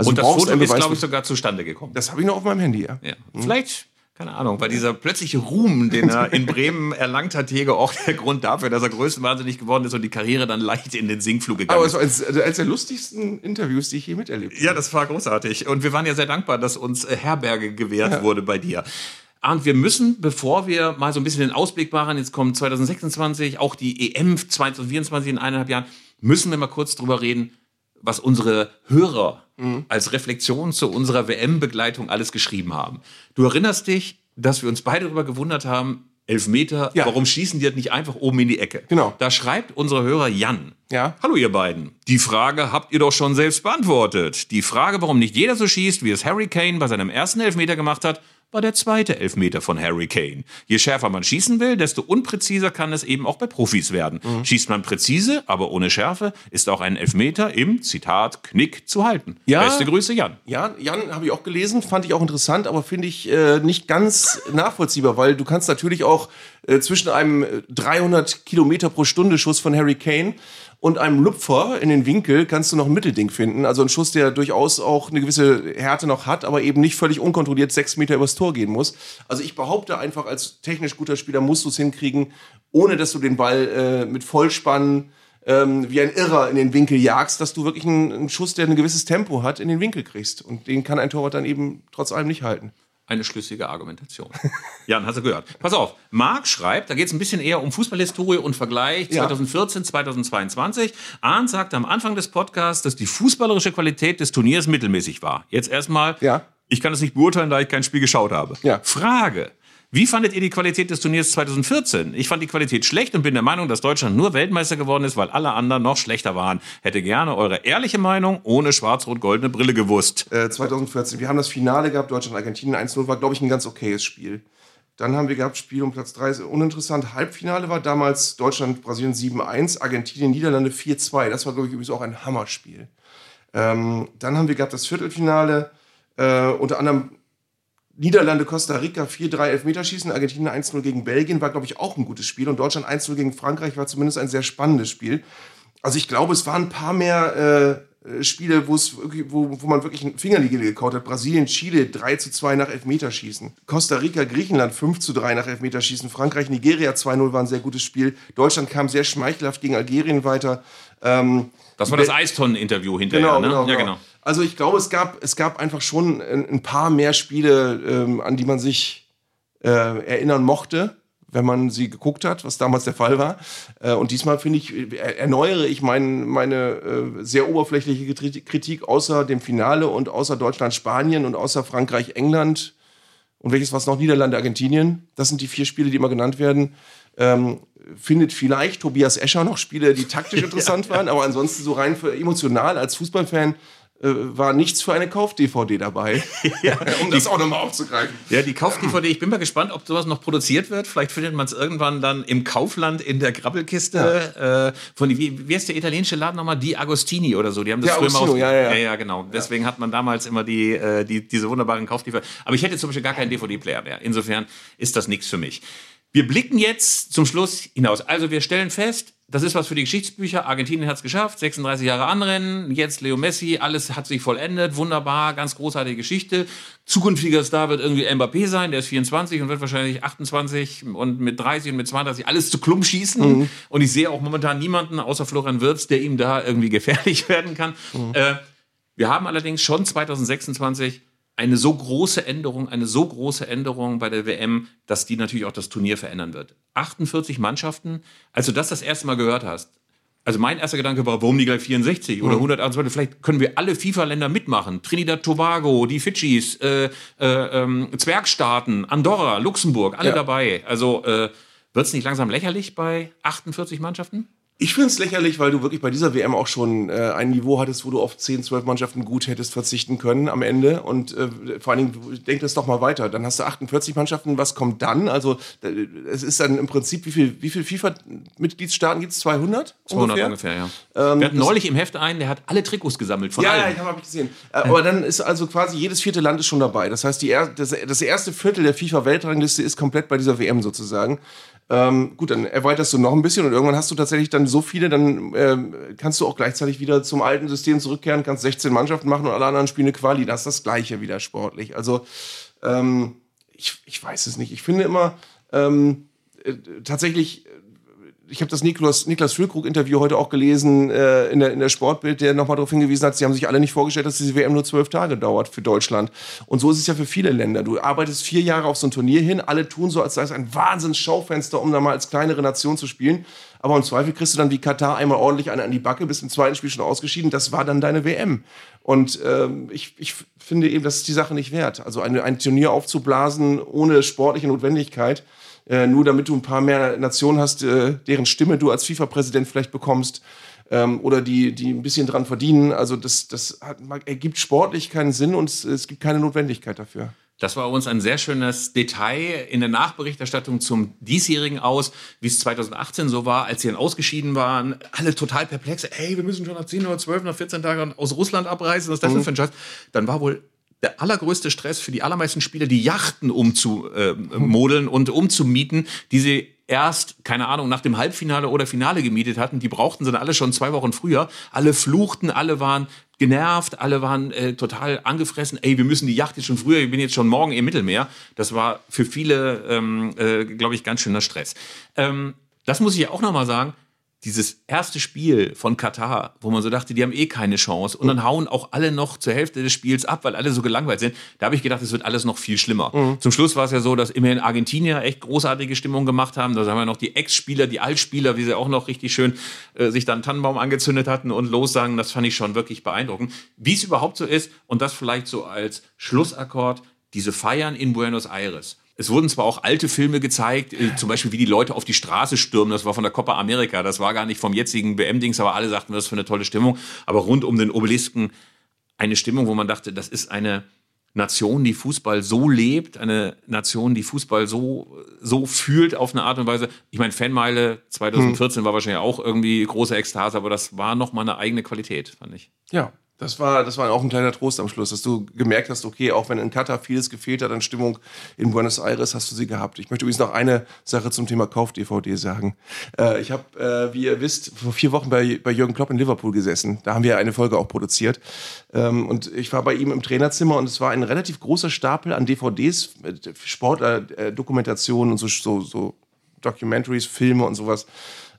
Also und das Foto ist, glaube ich, sogar zustande gekommen. Das habe ich noch auf meinem Handy, ja. ja. Mhm. Vielleicht keine Ahnung, weil dieser plötzliche Ruhm, den er in Bremen erlangt hat, Jäger auch der Grund dafür, dass er größtenwahnsinnig geworden ist und die Karriere dann leicht in den Sinkflug gegangen ist. Aber es war eines, eines der lustigsten Interviews, die ich je miterlebt habe. Ja, das war großartig. Und wir waren ja sehr dankbar, dass uns äh, Herberge gewährt ja. wurde bei dir. Und wir müssen, bevor wir mal so ein bisschen den Ausblick machen, jetzt kommt 2026, auch die EM 2024 in eineinhalb Jahren, müssen wir mal kurz drüber reden, was unsere Hörer mhm. als Reflexion zu unserer WM-Begleitung alles geschrieben haben. Du erinnerst dich, dass wir uns beide darüber gewundert haben, Elfmeter, ja. warum schießen die das nicht einfach oben in die Ecke? Genau. Da schreibt unser Hörer Jan. Ja. Hallo ihr beiden. Die Frage habt ihr doch schon selbst beantwortet. Die Frage, warum nicht jeder so schießt, wie es Harry Kane bei seinem ersten Elfmeter gemacht hat, war der zweite Elfmeter von Harry Kane. Je schärfer man schießen will, desto unpräziser kann es eben auch bei Profis werden. Mhm. Schießt man präzise, aber ohne Schärfe, ist auch ein Elfmeter im, Zitat, Knick zu halten. Ja, Beste Grüße, Jan. Ja, Jan habe ich auch gelesen, fand ich auch interessant, aber finde ich äh, nicht ganz nachvollziehbar, weil du kannst natürlich auch äh, zwischen einem 300 Kilometer pro Stunde Schuss von Harry Kane und einem Lupfer in den Winkel kannst du noch ein Mittelding finden. Also ein Schuss, der durchaus auch eine gewisse Härte noch hat, aber eben nicht völlig unkontrolliert sechs Meter übers Tor gehen muss. Also ich behaupte einfach, als technisch guter Spieler musst du es hinkriegen, ohne dass du den Ball äh, mit Vollspann ähm, wie ein Irrer in den Winkel jagst, dass du wirklich einen, einen Schuss, der ein gewisses Tempo hat, in den Winkel kriegst. Und den kann ein Torwart dann eben trotz allem nicht halten eine schlüssige Argumentation. Jan, hast du gehört. Pass auf, Marc schreibt, da geht es ein bisschen eher um Fußballhistorie und Vergleich 2014, ja. 2022. Arndt sagte am Anfang des Podcasts, dass die fußballerische Qualität des Turniers mittelmäßig war. Jetzt erstmal, ja. ich kann es nicht beurteilen, da ich kein Spiel geschaut habe. Ja. Frage, wie fandet ihr die Qualität des Turniers 2014? Ich fand die Qualität schlecht und bin der Meinung, dass Deutschland nur Weltmeister geworden ist, weil alle anderen noch schlechter waren. Hätte gerne eure ehrliche Meinung ohne schwarz-rot-goldene Brille gewusst. Äh, 2014, wir haben das Finale gehabt, Deutschland-Argentinien 1-0, war, glaube ich, ein ganz okayes Spiel. Dann haben wir gehabt Spiel um Platz 3, uninteressant. Halbfinale war damals Deutschland, Brasilien 7-1, Argentinien, Niederlande 4-2. Das war, glaube ich, übrigens auch ein Hammerspiel. Ähm, dann haben wir gehabt das Viertelfinale, äh, unter anderem Niederlande, Costa Rica 4-3 Elfmeterschießen, Argentinien 1-0 gegen Belgien war, glaube ich, auch ein gutes Spiel. Und Deutschland 1-0 gegen Frankreich war zumindest ein sehr spannendes Spiel. Also ich glaube, es waren ein paar mehr äh, Spiele, wo, wo man wirklich einen Fingerliegel gekaut hat. Brasilien, Chile 3 zu 2 nach Elfmeterschießen. Costa Rica, Griechenland 5 zu 3 nach Elfmeterschießen. Frankreich, Nigeria 2-0 war ein sehr gutes Spiel. Deutschland kam sehr schmeichelhaft gegen Algerien weiter. Ähm, das war das Eistonnen-Interview hinterher, genau, ne? Genau, ja, genau. Also ich glaube, es gab, es gab einfach schon ein, paar mehr Spiele, ähm, an die man sich äh, erinnern mochte, wenn man sie geguckt hat, was damals der Fall war. Äh, und diesmal finde ich, äh, erneuere ich mein, meine äh, sehr oberflächliche Kritik außer dem Finale und außer Deutschland, Spanien und außer Frankreich, England und welches was noch Niederlande, Argentinien. Das sind die vier Spiele, die immer genannt werden. Ähm, findet vielleicht Tobias Escher noch Spiele, die taktisch interessant waren, aber ansonsten so rein für emotional als Fußballfan war nichts für eine Kauf-DVD dabei. ja, um das die, auch nochmal aufzugreifen. Ja, die Kauf-DVD, ich bin mal gespannt, ob sowas noch produziert wird. Vielleicht findet man es irgendwann dann im Kaufland in der Grabbelkiste. Ja. Äh, von, wie, wie heißt der italienische Laden nochmal? Die Agostini oder so. Die haben das früher Agostino, mal ja, ja. ja, ja, genau. Deswegen hat man damals immer die, äh, die, diese wunderbaren Kauf-DVD. Aber ich hätte zum Beispiel gar keinen DVD-Player mehr. Insofern ist das nichts für mich. Wir blicken jetzt zum Schluss hinaus. Also wir stellen fest, das ist was für die Geschichtsbücher. Argentinien hat es geschafft, 36 Jahre anrennen, jetzt Leo Messi, alles hat sich vollendet, wunderbar, ganz großartige Geschichte. Zukünftiger Star wird irgendwie Mbappé sein, der ist 24 und wird wahrscheinlich 28 und mit 30 und mit 32 alles zu Klump schießen. Mhm. Und ich sehe auch momentan niemanden außer Florian Wirtz, der ihm da irgendwie gefährlich werden kann. Mhm. Äh, wir haben allerdings schon 2026 eine so große Änderung, eine so große Änderung bei der WM, dass die natürlich auch das Turnier verändern wird. 48 Mannschaften, als du das das erste Mal gehört hast, also mein erster Gedanke war, warum nicht gleich 64 oder 128? Vielleicht können wir alle FIFA-Länder mitmachen. Trinidad, Tobago, die Fidschis, äh, äh, ähm, Zwergstaaten, Andorra, Luxemburg, alle Ja. dabei. Also äh, wird es nicht langsam lächerlich bei 48 Mannschaften? Ich finde es lächerlich, weil du wirklich bei dieser WM auch schon äh, ein Niveau hattest, wo du auf 10, 12 Mannschaften gut hättest verzichten können am Ende. Und äh, vor allen Dingen, denk das doch mal weiter. Dann hast du 48 Mannschaften, was kommt dann? Also es ist dann im Prinzip, wie viel, wie viel FIFA-Mitgliedsstaaten gibt es? 200? 200 ungefähr, ja. wir hatten neulich im Heft einen, der hat alle Trikots gesammelt von Ja, ja, allen. ich habe hab ich gesehen. Äh, Aber dann ist also quasi jedes vierte Land ist schon dabei. Das heißt, die das, das erste Viertel der FIFA-Weltrangliste ist komplett bei dieser WM sozusagen. Ähm, gut, dann erweiterst du noch ein bisschen und irgendwann hast du tatsächlich dann so viele, dann ähm, kannst du auch gleichzeitig wieder zum alten System zurückkehren, kannst 16 Mannschaften machen und alle anderen spielen eine Quali. Das ist das Gleiche wieder sportlich. Also ähm, ich, ich weiß es nicht. Ich finde immer ähm, äh, tatsächlich ich habe das Niklas, Niklas Füllkrug-Interview heute auch gelesen äh, in, der, in der Sportbild, der nochmal darauf hingewiesen hat, sie haben sich alle nicht vorgestellt, dass diese WM nur zwölf Tage dauert für Deutschland. Und so ist es ja für viele Länder. Du arbeitest vier Jahre auf so ein Turnier hin, alle tun so, als sei es ein Wahnsinns-Schaufenster, um da mal als kleinere Nation zu spielen. Aber im Zweifel kriegst du dann wie Katar einmal ordentlich eine an die Backe, bist im zweiten Spiel schon ausgeschieden. Das war dann deine WM. Und ähm, ich, ich finde eben, das ist die Sache nicht wert. Also eine, ein Turnier aufzublasen ohne sportliche Notwendigkeit, äh, nur damit du ein paar mehr Nationen hast, äh, deren Stimme du als FIFA-Präsident vielleicht bekommst ähm, oder die, die ein bisschen dran verdienen. Also das, das hat, ergibt sportlich keinen Sinn und es, es gibt keine Notwendigkeit dafür. Das war uns ein sehr schönes Detail in der Nachberichterstattung zum diesjährigen aus, wie es 2018 so war, als sie dann ausgeschieden waren. Alle total perplex. Ey, wir müssen schon nach 10 oder 12, nach 14 Tagen aus Russland abreisen. Was ist das denn für ein Scheiß? Dann war wohl der allergrößte Stress für die allermeisten Spieler, die Yachten umzumodeln und umzumieten, die sie erst, keine Ahnung, nach dem Halbfinale oder Finale gemietet hatten. Die brauchten sie dann alle schon zwei Wochen früher. Alle fluchten, alle waren genervt, alle waren äh, total angefressen. Ey, wir müssen die Yacht jetzt schon früher, ich bin jetzt schon morgen im Mittelmeer. Das war für viele, ähm, äh, glaube ich, ganz schöner Stress. Ähm, das muss ich ja auch nochmal sagen. Dieses erste Spiel von Katar, wo man so dachte, die haben eh keine Chance. Und dann hauen auch alle noch zur Hälfte des Spiels ab, weil alle so gelangweilt sind. Da habe ich gedacht, es wird alles noch viel schlimmer. Zum Schluss war es ja so, dass immerhin Argentinier echt großartige Stimmung gemacht haben. Da haben wir noch die Ex-Spieler, die Altspieler, wie sie auch noch richtig schön äh, sich dann Tannenbaum angezündet hatten und lossangen. Das fand ich schon wirklich beeindruckend. Wie es überhaupt so ist und das vielleicht so als Schlussakkord, diese Feiern in Buenos Aires. Es wurden zwar auch alte Filme gezeigt, äh, zum Beispiel wie die Leute auf die Straße stürmen, das war von der Copa America, das war gar nicht vom jetzigen WM-Dings, aber alle sagten, das ist für eine tolle Stimmung. Aber rund um den Obelisken eine Stimmung, wo man dachte, das ist eine Nation, die Fußball so lebt, eine Nation, die Fußball so, so fühlt auf eine Art und Weise. Ich meine, Fanmeile 2014 war wahrscheinlich auch irgendwie große Ekstase, aber das war nochmal eine eigene Qualität, fand ich. Ja, das war, das war auch ein kleiner Trost am Schluss, dass du gemerkt hast, okay, auch wenn in Katar vieles gefehlt hat an Stimmung, in Buenos Aires hast du sie gehabt. Ich möchte übrigens noch eine Sache zum Thema Kauf-DVD sagen. Äh, ich habe, äh, wie ihr wisst, vor vier Wochen bei, bei Jürgen Klopp in Liverpool gesessen. Da haben wir eine Folge auch produziert. Ähm, und ich war bei ihm im Trainerzimmer und es war ein relativ großer Stapel an DVDs, Sportdokumentationen und so, so, so Documentaries, Filme und sowas.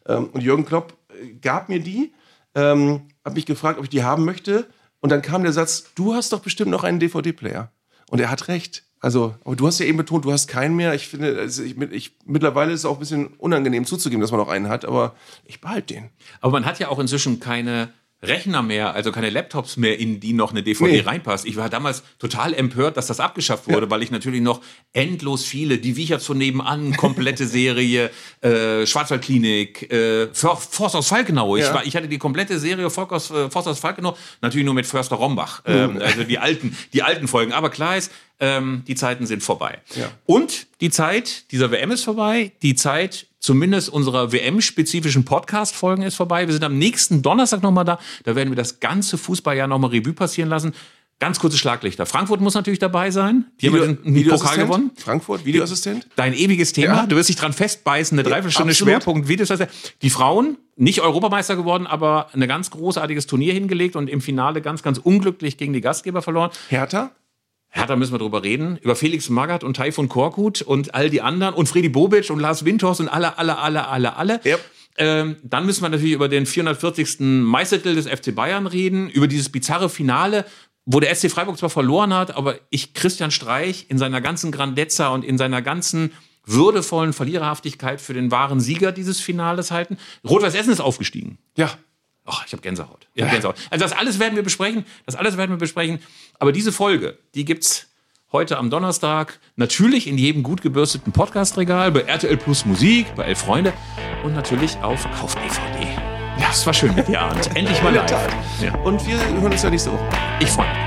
Ähm, und Jürgen Klopp äh, gab mir die ähm, habe mich gefragt, ob ich die haben möchte. Und dann kam der Satz, du hast doch bestimmt noch einen DVD-Player. Und er hat recht. Also, aber du hast ja eben betont, du hast keinen mehr. Ich finde, also ich, ich, mittlerweile ist es auch ein bisschen unangenehm zuzugeben, dass man noch einen hat, aber ich behalte den. Aber man hat ja auch inzwischen keine Rechner mehr, also keine Laptops mehr, in die noch eine DVD Nee. reinpasst. Ich war damals total empört, dass das abgeschafft wurde, Ja. weil ich natürlich noch endlos viele, die Viecher von nebenan, komplette Serie, äh, Schwarzwaldklinik, äh, For- Forst aus Falkenau. Ich, Ja. war, ich hatte die komplette Serie Forst aus, äh, Forst aus Falkenau, natürlich nur mit Förster Rombach. Ähm, also die alten, die alten Folgen. Aber klar ist, ähm, die Zeiten sind vorbei. Ja. Und die Zeit dieser WM ist vorbei. Die Zeit zumindest unserer WM-spezifischen Podcast-Folgen ist vorbei. Wir sind am nächsten Donnerstag nochmal da. Da werden wir das ganze Fußballjahr nochmal Revue passieren lassen. Ganz kurze Schlaglichter. Frankfurt muss natürlich dabei sein. Die haben ja den, Pokal gewonnen. Frankfurt, Videoassistent? Dein ewiges Thema. Ja. Du wirst dich dran festbeißen. Eine Dreiviertelstunde absolut. Schwerpunkt. Die Frauen, nicht Europameister geworden, aber ein ganz großartiges Turnier hingelegt und im Finale ganz, ganz unglücklich gegen die Gastgeber verloren. Hertha? Hertha müssen wir drüber reden. Über Felix Magath und Taifun Korkut und all die anderen und Freddy Bobic und Lars Windhorst und alle, alle, alle, alle, alle. Yep. Ähm, dann müssen wir natürlich über den 440. Meistertitel des FC Bayern reden, über dieses bizarre Finale, wo der SC Freiburg zwar verloren hat, aber ich Christian Streich in seiner ganzen Grandezza und in seiner ganzen würdevollen Verliererhaftigkeit für den wahren Sieger dieses Finales halten. Rot-Weiß Essen ist aufgestiegen. Ja. Ach, ich habe Gänsehaut. Ich hab Gänsehaut. Also das alles werden wir besprechen. Das alles werden wir besprechen. Aber diese Folge, die gibt's heute am Donnerstag natürlich in jedem gut gebürsteten Podcastregal, bei RTL Plus Musik, bei Elf Freunde und natürlich auf Kauf-DVD. Ja, es war schön mit dir, Arndt. Endlich mal live. Ja. Und wir hören uns ja nächste Woche. Ich freue mich.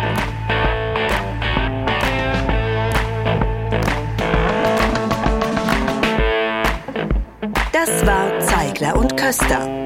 Das war Zeigler und Köster,